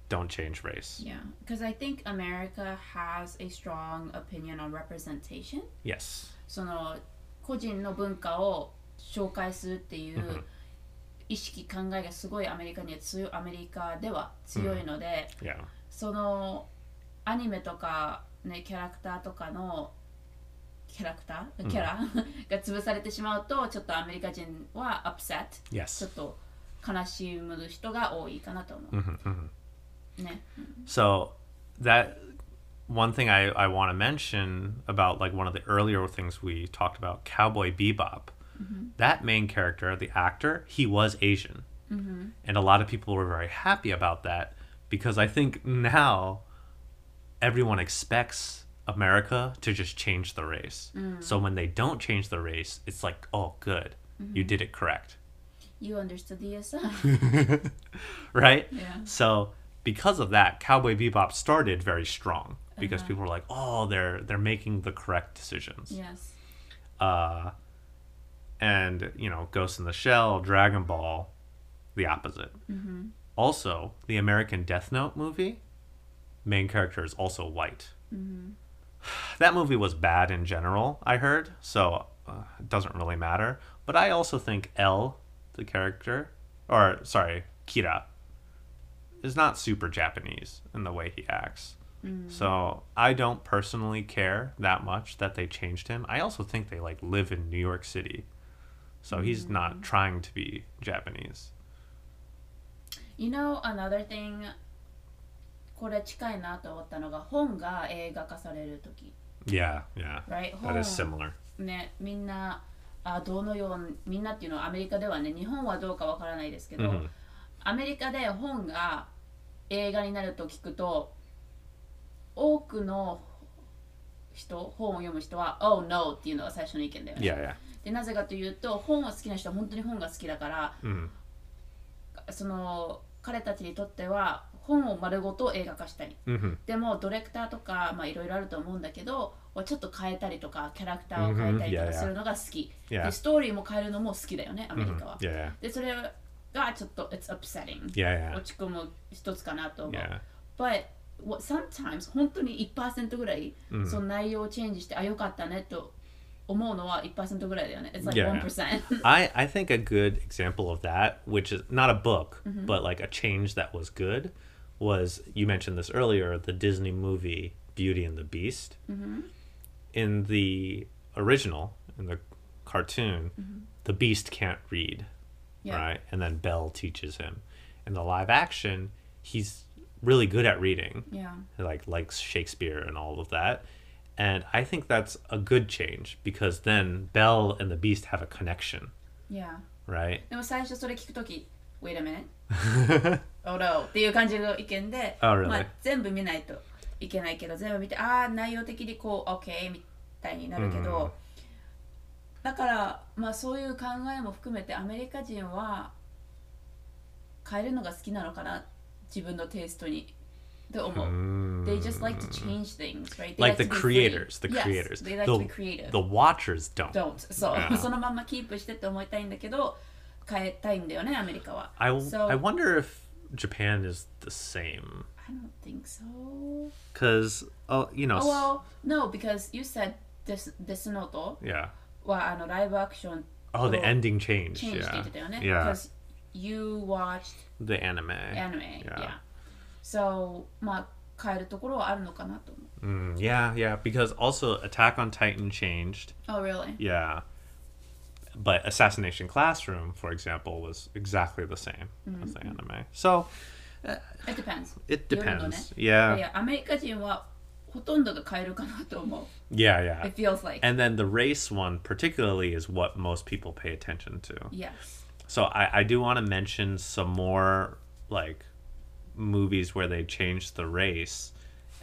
don't change race. Yeah, because I think America has a strong opinion on representation. Yes. その個人の文化を紹介するっていう意識考えがすごいアメリカには強いアメリカでは強いので、Yeah. そのアニメとか、ね、キャラクターとかのキャラクター？キャラ、<laughs> が潰されてしまうとちょっとアメリカ人は upset ちょ Yes. っと悲しむ人が多いかなと思う、Mhm, mhm. ね So that one thing I, I want to mention about like one of the earlier things we talked about, Cowboy Bebop. Mm-hmm. That main character, the actor, he was Asian, mm-hmm. and a lot of people were very happy about that because I think now everyone expects America to just change the race. Mm. So when they don't change the race, it's like, oh, good, you mm-hmm. did it correct, You understood the ESI <laughs> right? yeah. So because of that, Cowboy Bebop started very strong because people were like, "Oh, they're they're making the correct decisions." yes Uh, and you know, Ghost in the Shell, Dragon Ball, the opposite. Also, the American Death Note movie, main character is also white. That movie was bad in general, I heard, so uh, it doesn't really matter. But I also think L, the character, or sorry, Kira, is not super Japanese in the way he acts. So I don't personally care that much that they changed him. I also think they like live in New York City. So he's not trying to be Japanese. You know another thing これ近いなと思ったのが本が映画化される時 Yeah, yeah. right That is 本 similar. ねみんなあどのようにみんなっていうのはアメリカではね日本はどうかわからないですけど、 Mhm. アメリカで本が 映画になると聞くと多くの人本を読む人は「Oh no」っていうのが最初の意見だよね Yeah, yeah. でなぜかというと本を好きな人は本当に本が好きだから Mhm. その彼たちにとっては本を丸ごと映画化したり Mhm. でもディレクターとかまあいろいろあると思うんだけどちょっと変えたりとかキャラクターを変えたりと Mhm. か.するのが好き、Yeah. でストーリーも変えるのも好きだよねアメリ Mhm. カは.でそれがちょっと it's upsetting Yeah, yeah. 落ち込む一つかなと思う、 Yeah. but what, sometimes 本当に1%ぐらい、うんその内容をチェンジしてあよかったねと思うのは1%ぐらいだよね it's like Yeah. 1% <laughs> I, I think a good example of that, which is not a book, but like a change that was good, was you mentioned this earlier the Disney movie Beauty and the Beast. In the original, in the cartoon, the Beast can't read, Yeah. right? And then Belle teaches him. In the live action, he's really good at reading. yeah He, like likes Shakespeare and all of that. And I think that's a good change because then Belle and the Beast have a connection, yeah right? <laughs> でも最初それ聞くとき wait a minute <laughs> oh no っていう感じの意見で、 Oh, really? まあ、全部見ないといけないけど全部見てああ内容的にこう OK みたいになるけど、 だからまあそういう考えも含めてアメリカ人は変えるのが好きなのかな自分のテイストにって思う。They just like to change things, right? They like the creators, the Yes, creators. They like the, to be creative. the watchers don't. don't そう、Yeah. そのままキープしてって思いたいんだけど変えたいんだよねアメリカは I, so I wonder if Japan is the same. I don't think so Because, oh, you know, oh well no because you said this this note yeah. はあのライブアクション Oh, the と ending changed. チェンジして Yeah. てたよね Yeah. because you watched The anime. anime Yeah. yeah, so まあ変えるところはあるのかなと思う Mm, yeah, yeah. Because also Attack on Titan changed. oh really Yeah. But Assassination Classroom, for example, was exactly the same as the anime. So it depends it よるのね depends. いや Yeah. いやアメリカ人は ほとんどが変えるかなと思う Yeah, yeah. it feels like And then the race one, particularly, is what most people pay attention to. yes So I, I do want to mention some more like movies where they changed the race.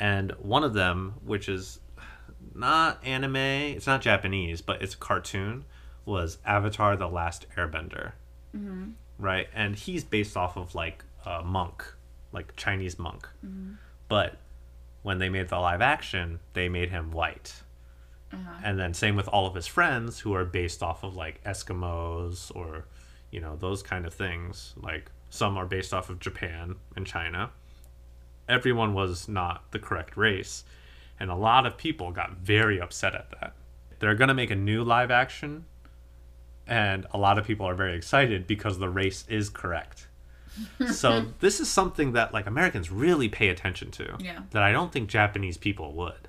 And one of them, which is not anime, it's not Japanese, but it's a cartoon, was Avatar The Last Airbender. Right? And he's based off of like a monk, like Chinese monk. But when they made the live action, they made him white. Uh-huh. And then same with all of his friends who are based off of like Eskimos or you know those kind of things. Like some are based off of Japan and China. Everyone was not the correct race, and a lot of people got very upset at that. They're gonna make a new live action, and a lot of people are very excited because the race is correct. <laughs> so this is something that like Americans really pay attention to Yeah. that I don't think Japanese people would.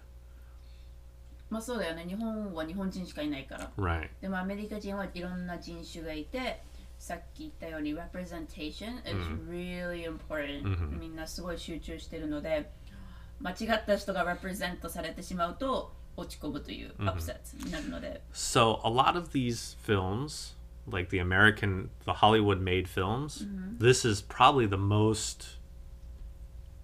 まあそうだよね日本は日本人しかいないから Right. でもアメリカ人はいろんな人種がいてさっき言ったように representation is really important、みんなすごい集中してるので間違った人が represent されてしまうと落ち込むという upset になるので、 So a lot of these films, like the American, the Hollywood made films, mm-hmm. this is probably the most.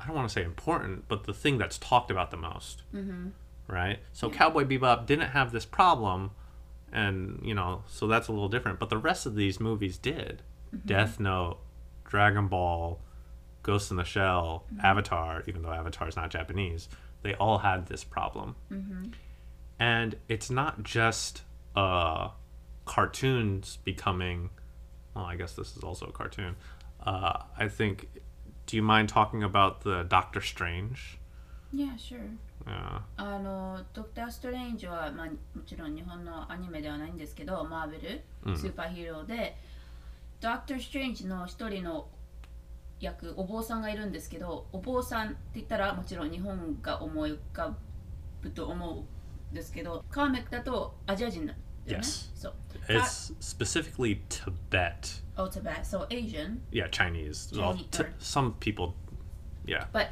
I don't want to say important, but the thing that's talked about the most. Mm-hmm. Right. So Cowboy Bebop didn't have this problem, and you know, so that's a little different. But the rest of these movies did. Mm-hmm. Death Note, Dragon Ball, Ghost in the Shell, Avatar, even though Avatar is not Japanese, they all had this problem and it's not just uh cartoons becoming well i guess this is also a cartoon. Uh i think do you mind talking about the doctor strange? Yeah, sure. yeah. あのドクター・ストレンジは、まあ、もちろん日本のアニメではないんですけどマーベルスーパーヒーローで、ドクター・ストレンジの一人の役お坊さんがいるんですけどお坊さんって言ったらもちろん日本が思い浮かぶと思うんですけどカーメックだとアジア人 Yes. そう it's specifically tibet Oh, Tibet. So Asian. yeah chinese well, Chinese, t- or- some people yeah But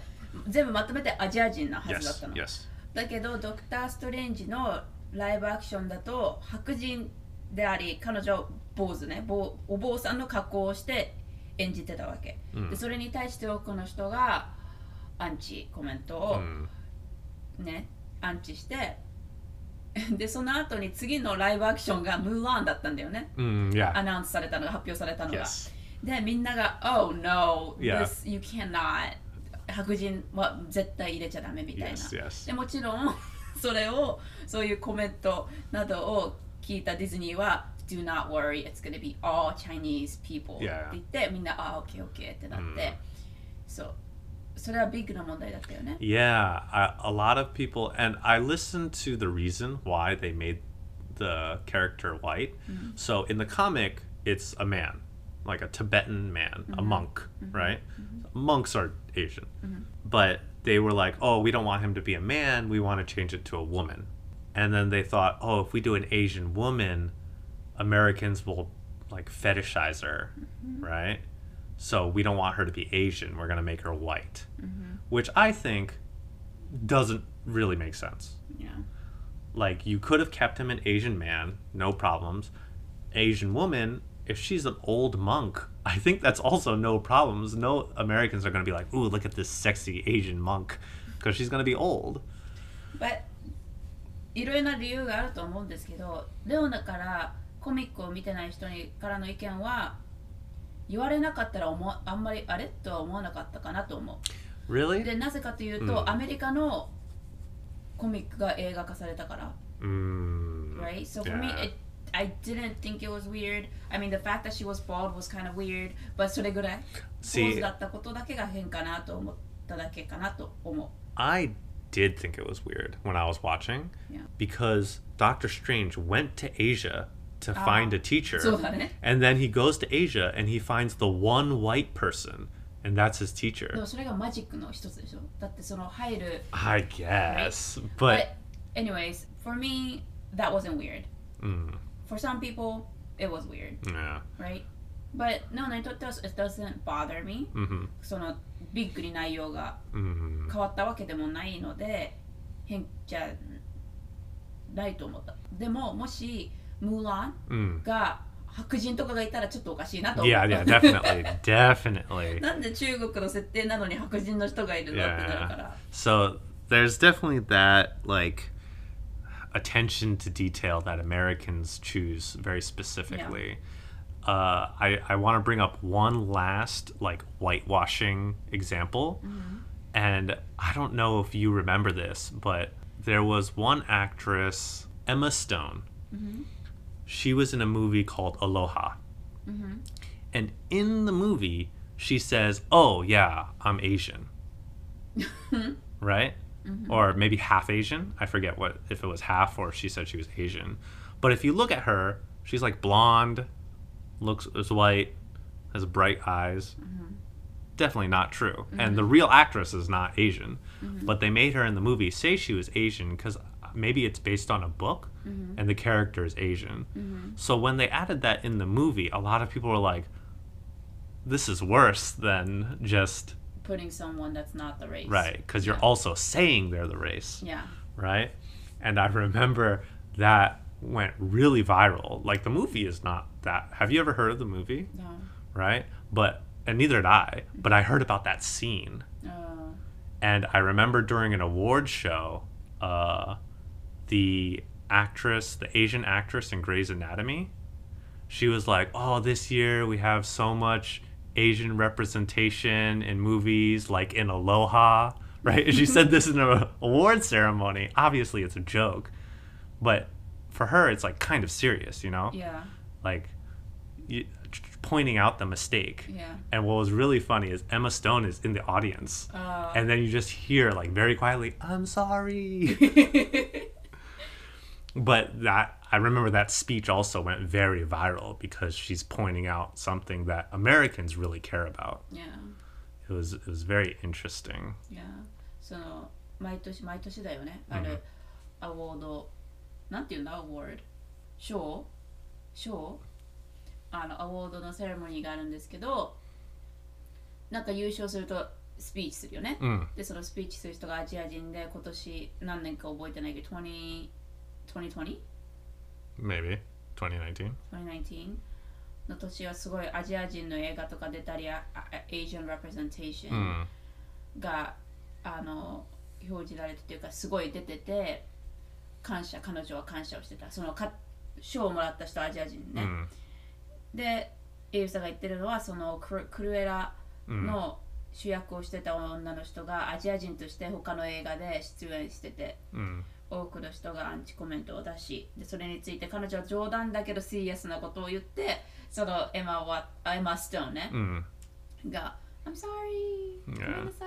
全部まとめてアジア人なはずだっ yes たの。yes だけどドクター・ストレンジのライブアクションだと白人であり彼女は坊主ね坊お坊さんの格好をして演じてたわけ、でそれに対して多くの人がアンチコメントを Mm. ね、アンチしてでその後に次のライブアクションがムーランだったんだよね。Mm, yeah アナウンスされたのが発表されたのが、yes でみんなが「Oh no, Yeah. this, you cannot. 白人は絶対入れちゃダメ」みたいな、yes yes でもちろん <laughs> それをそういうコメントなどを聞いたディズニーは Do not worry, it's gonna be all Chinese people. って.言ってみんなあ OK OK ってなって、そうそれはビッグな問題だったよね Yeah, I, a lot of people, and I listened to the reason why they made the character white. So in the comic, it's a man, like a Tibetan man, a monk, right? Monks are Asian. But they were like, oh, we don't want him to be a man, we want to change it to a woman. And then they thought, oh, if we do an Asian woman, Americans will like fetishize her, right? So we don't want her to be Asian. We're going to make her white. Which I think doesn't really make sense. Yeah. Like you could have kept him an Asian man, no problems. Asian woman, if she's an old monk, <laughs> I think that's also no problems. No Americans are going to be like, "Ooh, look at this sexy Asian monk," because she's going to be old. But いろいろな理由があると思うんですけどレオナからコミックを見てない人にからの意見は 言われなかったら思わあんまりあれとは思わなかったかなと思う Really? でなぜかというと、アメリカのコミックが映画化されたから Mm, right so for me it I didn't think it was weird I mean the fact that she was bald was kind of weird but それぐらい See- だったことだけが変かなと思っただけかなと思う I did think it was weird when I was watching Yeah. because Doctor Strange went to Asia to find a teacher. そうだね And then he goes to Asia and he finds the one white person, and that's his で teacher. もそれがマジックの一つでしょだってその入る I guess. But But anyways, for me, that wasn't weird. mm, For some people, it was weird, yeah. right? But no, にとっては it doesn't bother me. hmm そのビッグに内容が hmm 変わったわけでもないので変じゃないと思った。でももし ムーラ Mm. ンが白人とかがいたらちょっとおかしいなと思う。 Yeah, yeah, definitely. <laughs> definitely. なんで中国の設定なのに白人の人がいるのってなるから。 So there's definitely that like attention to detail that Americans choose very specifically. Uh, I I want to bring up one last like whitewashing example, and I don't know if you remember this, but there was one actress, Emma Stone. she was in a movie called Aloha, mm-hmm. and in the movie she says, "Oh yeah, I'm Asian." <laughs> right? Mm-hmm. Or maybe half Asian. I forget what if it was half or she said she was Asian. But if you look at her, She's like blonde, looks is white, has bright eyes. Mm-hmm. Definitely not true. And the real actress is not Asian, but they made her in the movie say she was Asian because maybe it's based on a book, and the character is Asian. So when they added that in the movie, a lot of people were like, "This is worse than just putting someone that's not the race right," because you're also saying they're the race yeah right? And I remember that went really viral. Like the movie is not that. Have you ever heard of the movie? no Right? But and neither did I. But I heard about that scene, uh, and I remember during an award show, uh, the actress, the Asian actress in Grey's Anatomy, she was like, "Oh, this year we have so much." Asian representation in movies, like in Aloha, <laughs> right? she said this in an award ceremony. Obviously, it's a joke, but for her, it's like kind of serious, you know? yeah Like you, pointing out the mistake. yeah And what was really funny is Emma Stone is in the audience, uh, and then you just hear like very quietly, "I'm sorry." <laughs> <laughs> but that I remember that speech also went very viral because she's pointing out something that Americans really care about. yeah It was it was very interesting. いやその毎年毎年だよねあるアワードなんていうんだアワード賞賞あのアワードのセレモニーがあるんですけどなんか優勝するとスピーチするよね、うんでそのスピーチする人がアジア人で今年何年か覚えてないけど20 2020 Maybe 2019. 2019の年はすごいアジア人の映画とか出たりああ Asian representation、Mm. があの表示られてというかすごい出てて感謝彼女は感謝をしてたそのか賞をもらった人アジア人ね、Mm. でエイブさんが言ってるのはそのクルクルエラ Mm. の主役をしてた女の人がアジア人として他の映画で出演してて Mm. 多くの人がアンチコメントを出しでそれについて彼女は冗談だけどシリアスなことを言ってそのエマはあエマ・ストーンね、Mm. が「I'm sorry ごめん.なさ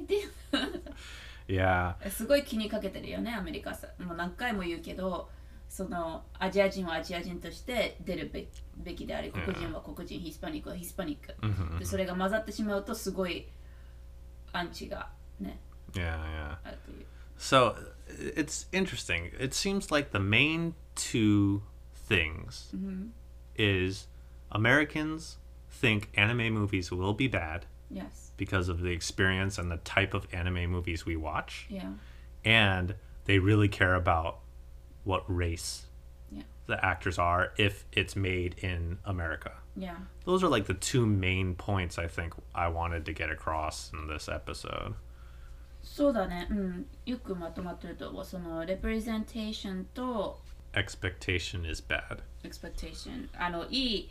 い」って Yeah. すごい気にかけてるよねアメリカさもう何回も言うけどそのアジア人はアジア人として出るべべきであり黒人は黒人ヒスパニックはヒスパニック Mhm. でそれが混ざってしまうとすごいアンチがね Yeah, yeah. So it's interesting. It seems like the main two things mm-hmm. is Americans think anime movies will be bad Yes because of the experience and the type of anime movies we watch, yeah and they really care about what race Yeah. the actors are if it's made in America. yeah Those are like the two main points I think I wanted to get across in this episode. そうだねうんよくまとまってると思うそのレプレゼンテーションと Expectation is bad. エクスペクテーションあのいい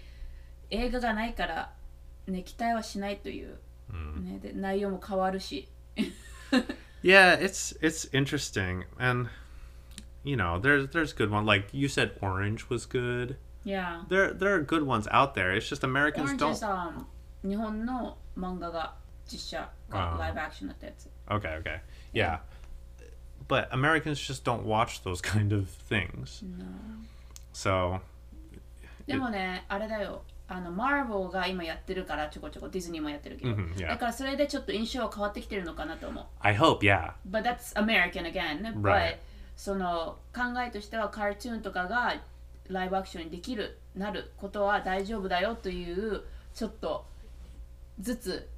映画がないからね期待はしないという、ね、で内容も変わるし Yeah, it's it's interesting, and you know, there's there's good one. Like you said, Orange was good. いや There there are good ones out there. It's just オ Americans レンジ don't. さん日本の漫画が実写があーライブアクションだったやつ Okay, okay, yeah. But Americans just don't watch those <laughs> kind of things. So でもねあれだよあのマーボーが今やってるからちょこちょこディズニーもやってるけど、Mhm, yeah. だからそれでちょっと印象は変わってきてるのかなと思う I hope, yeah. But that's American again. Right. But その考えとしてはカートゥーンとかがライブアクションにできるなることは大丈夫だよというちょっとずつ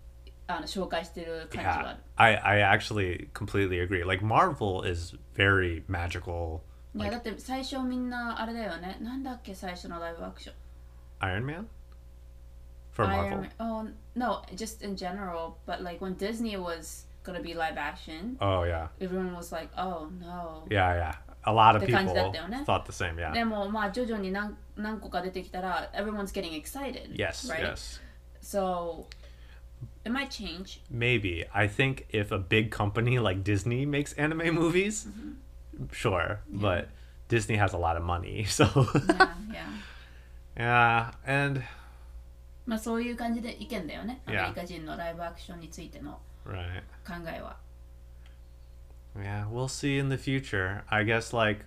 あの紹介してる感じはあ Yeah, る。 I I actually completely agree. Like Marvel is very magical. いやだって最初みんなあれだよね。なんだっけ最初のライブアクション。 Iron Man for Marvel. Iron Man- Oh no, just in general. But like when Disney was gonna be live action, Oh yeah, everyone was like, oh no. yeah, yeah. A lot of って感じ people だったよね。 thought the same. Yeah. でもまあ徐々に何何個か出てきたら everyone's getting excited. Yes, right? yes. So it might change. Maybe. I think if a big company like Disney makes anime movies, <laughs> Mm-hmm. sure. But Disney has a lot of money, <laughs> so Yeah, yeah. yeah. And まあそういう感じで意見だよね。アメ Yeah. リカ人のライブアクションについての right, 考えは。 yeah. We'll see in the future. I guess like,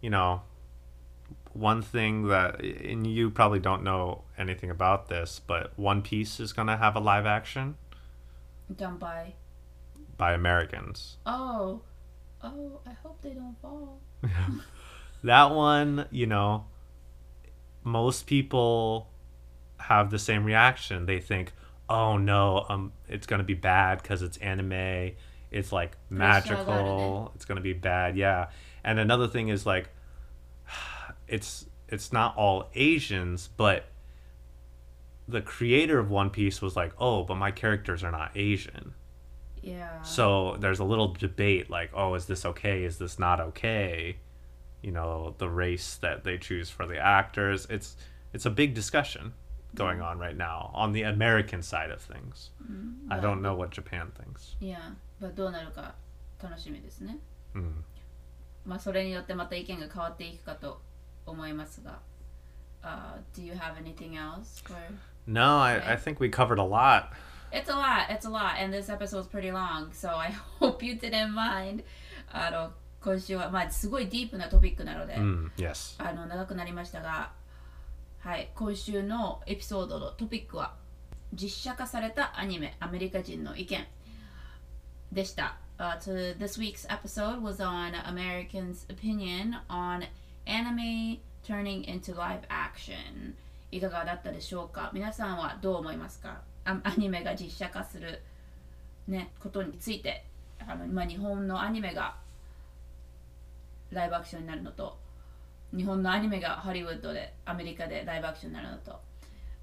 you know, one thing that, and you probably don't know anything about this, but One Piece is going to have a live action Done by. by Americans. Oh. Oh, I hope they don't fall. <laughs> That one, you know, most people have the same reaction. They think, "Oh no, um, it's gonna be bad because it's anime. It's like magical. It's gonna be bad." Yeah. And another thing is like, it's it's not all Asians, but the creator of One Piece was like, "Oh, but my characters are not Asian." Yeah. So there's a little debate like, oh, is this okay? Is this not okay? You know, the race that they choose for the actors. It's it's a big discussion going on right now on the American side of things. I don't know what Japan thinks. いや、まあどうなるか楽しみですね。 Mm. まあそれによってまた意見が変わっていくかと 思いますが。Uh, do you have anything else? For... No, I, I think we covered a lot. It's a lot, it's a lot, and this episode's pretty long, so I hope you didn't mind. あの、今週は、まあすごいディープなトピックなので、Mm, yes. あの長くなりましたが、はい、今週のエピソードのトピックは実写化されたアニメアメリカ人の意見でした。Uh, so this week's episode was on Americans' opinion on anime turning into live action. いかがだったでしょうか？皆さんはどう思いますか？あアニメが実写化する、ね、ことについてあの、まあ、日本のアニメがライブアクションになるのと日本のアニメがハリウッドでアメリカでライブアクションになるのと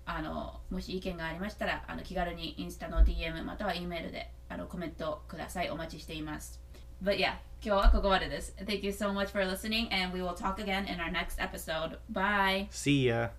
あのもし意見がありましたらあの気軽にインスタの DM または E メールであのコメントください。お待ちしています。But yeah 今日はここまでです Thank you so much for listening and we will talk again in our next episode Bye See ya.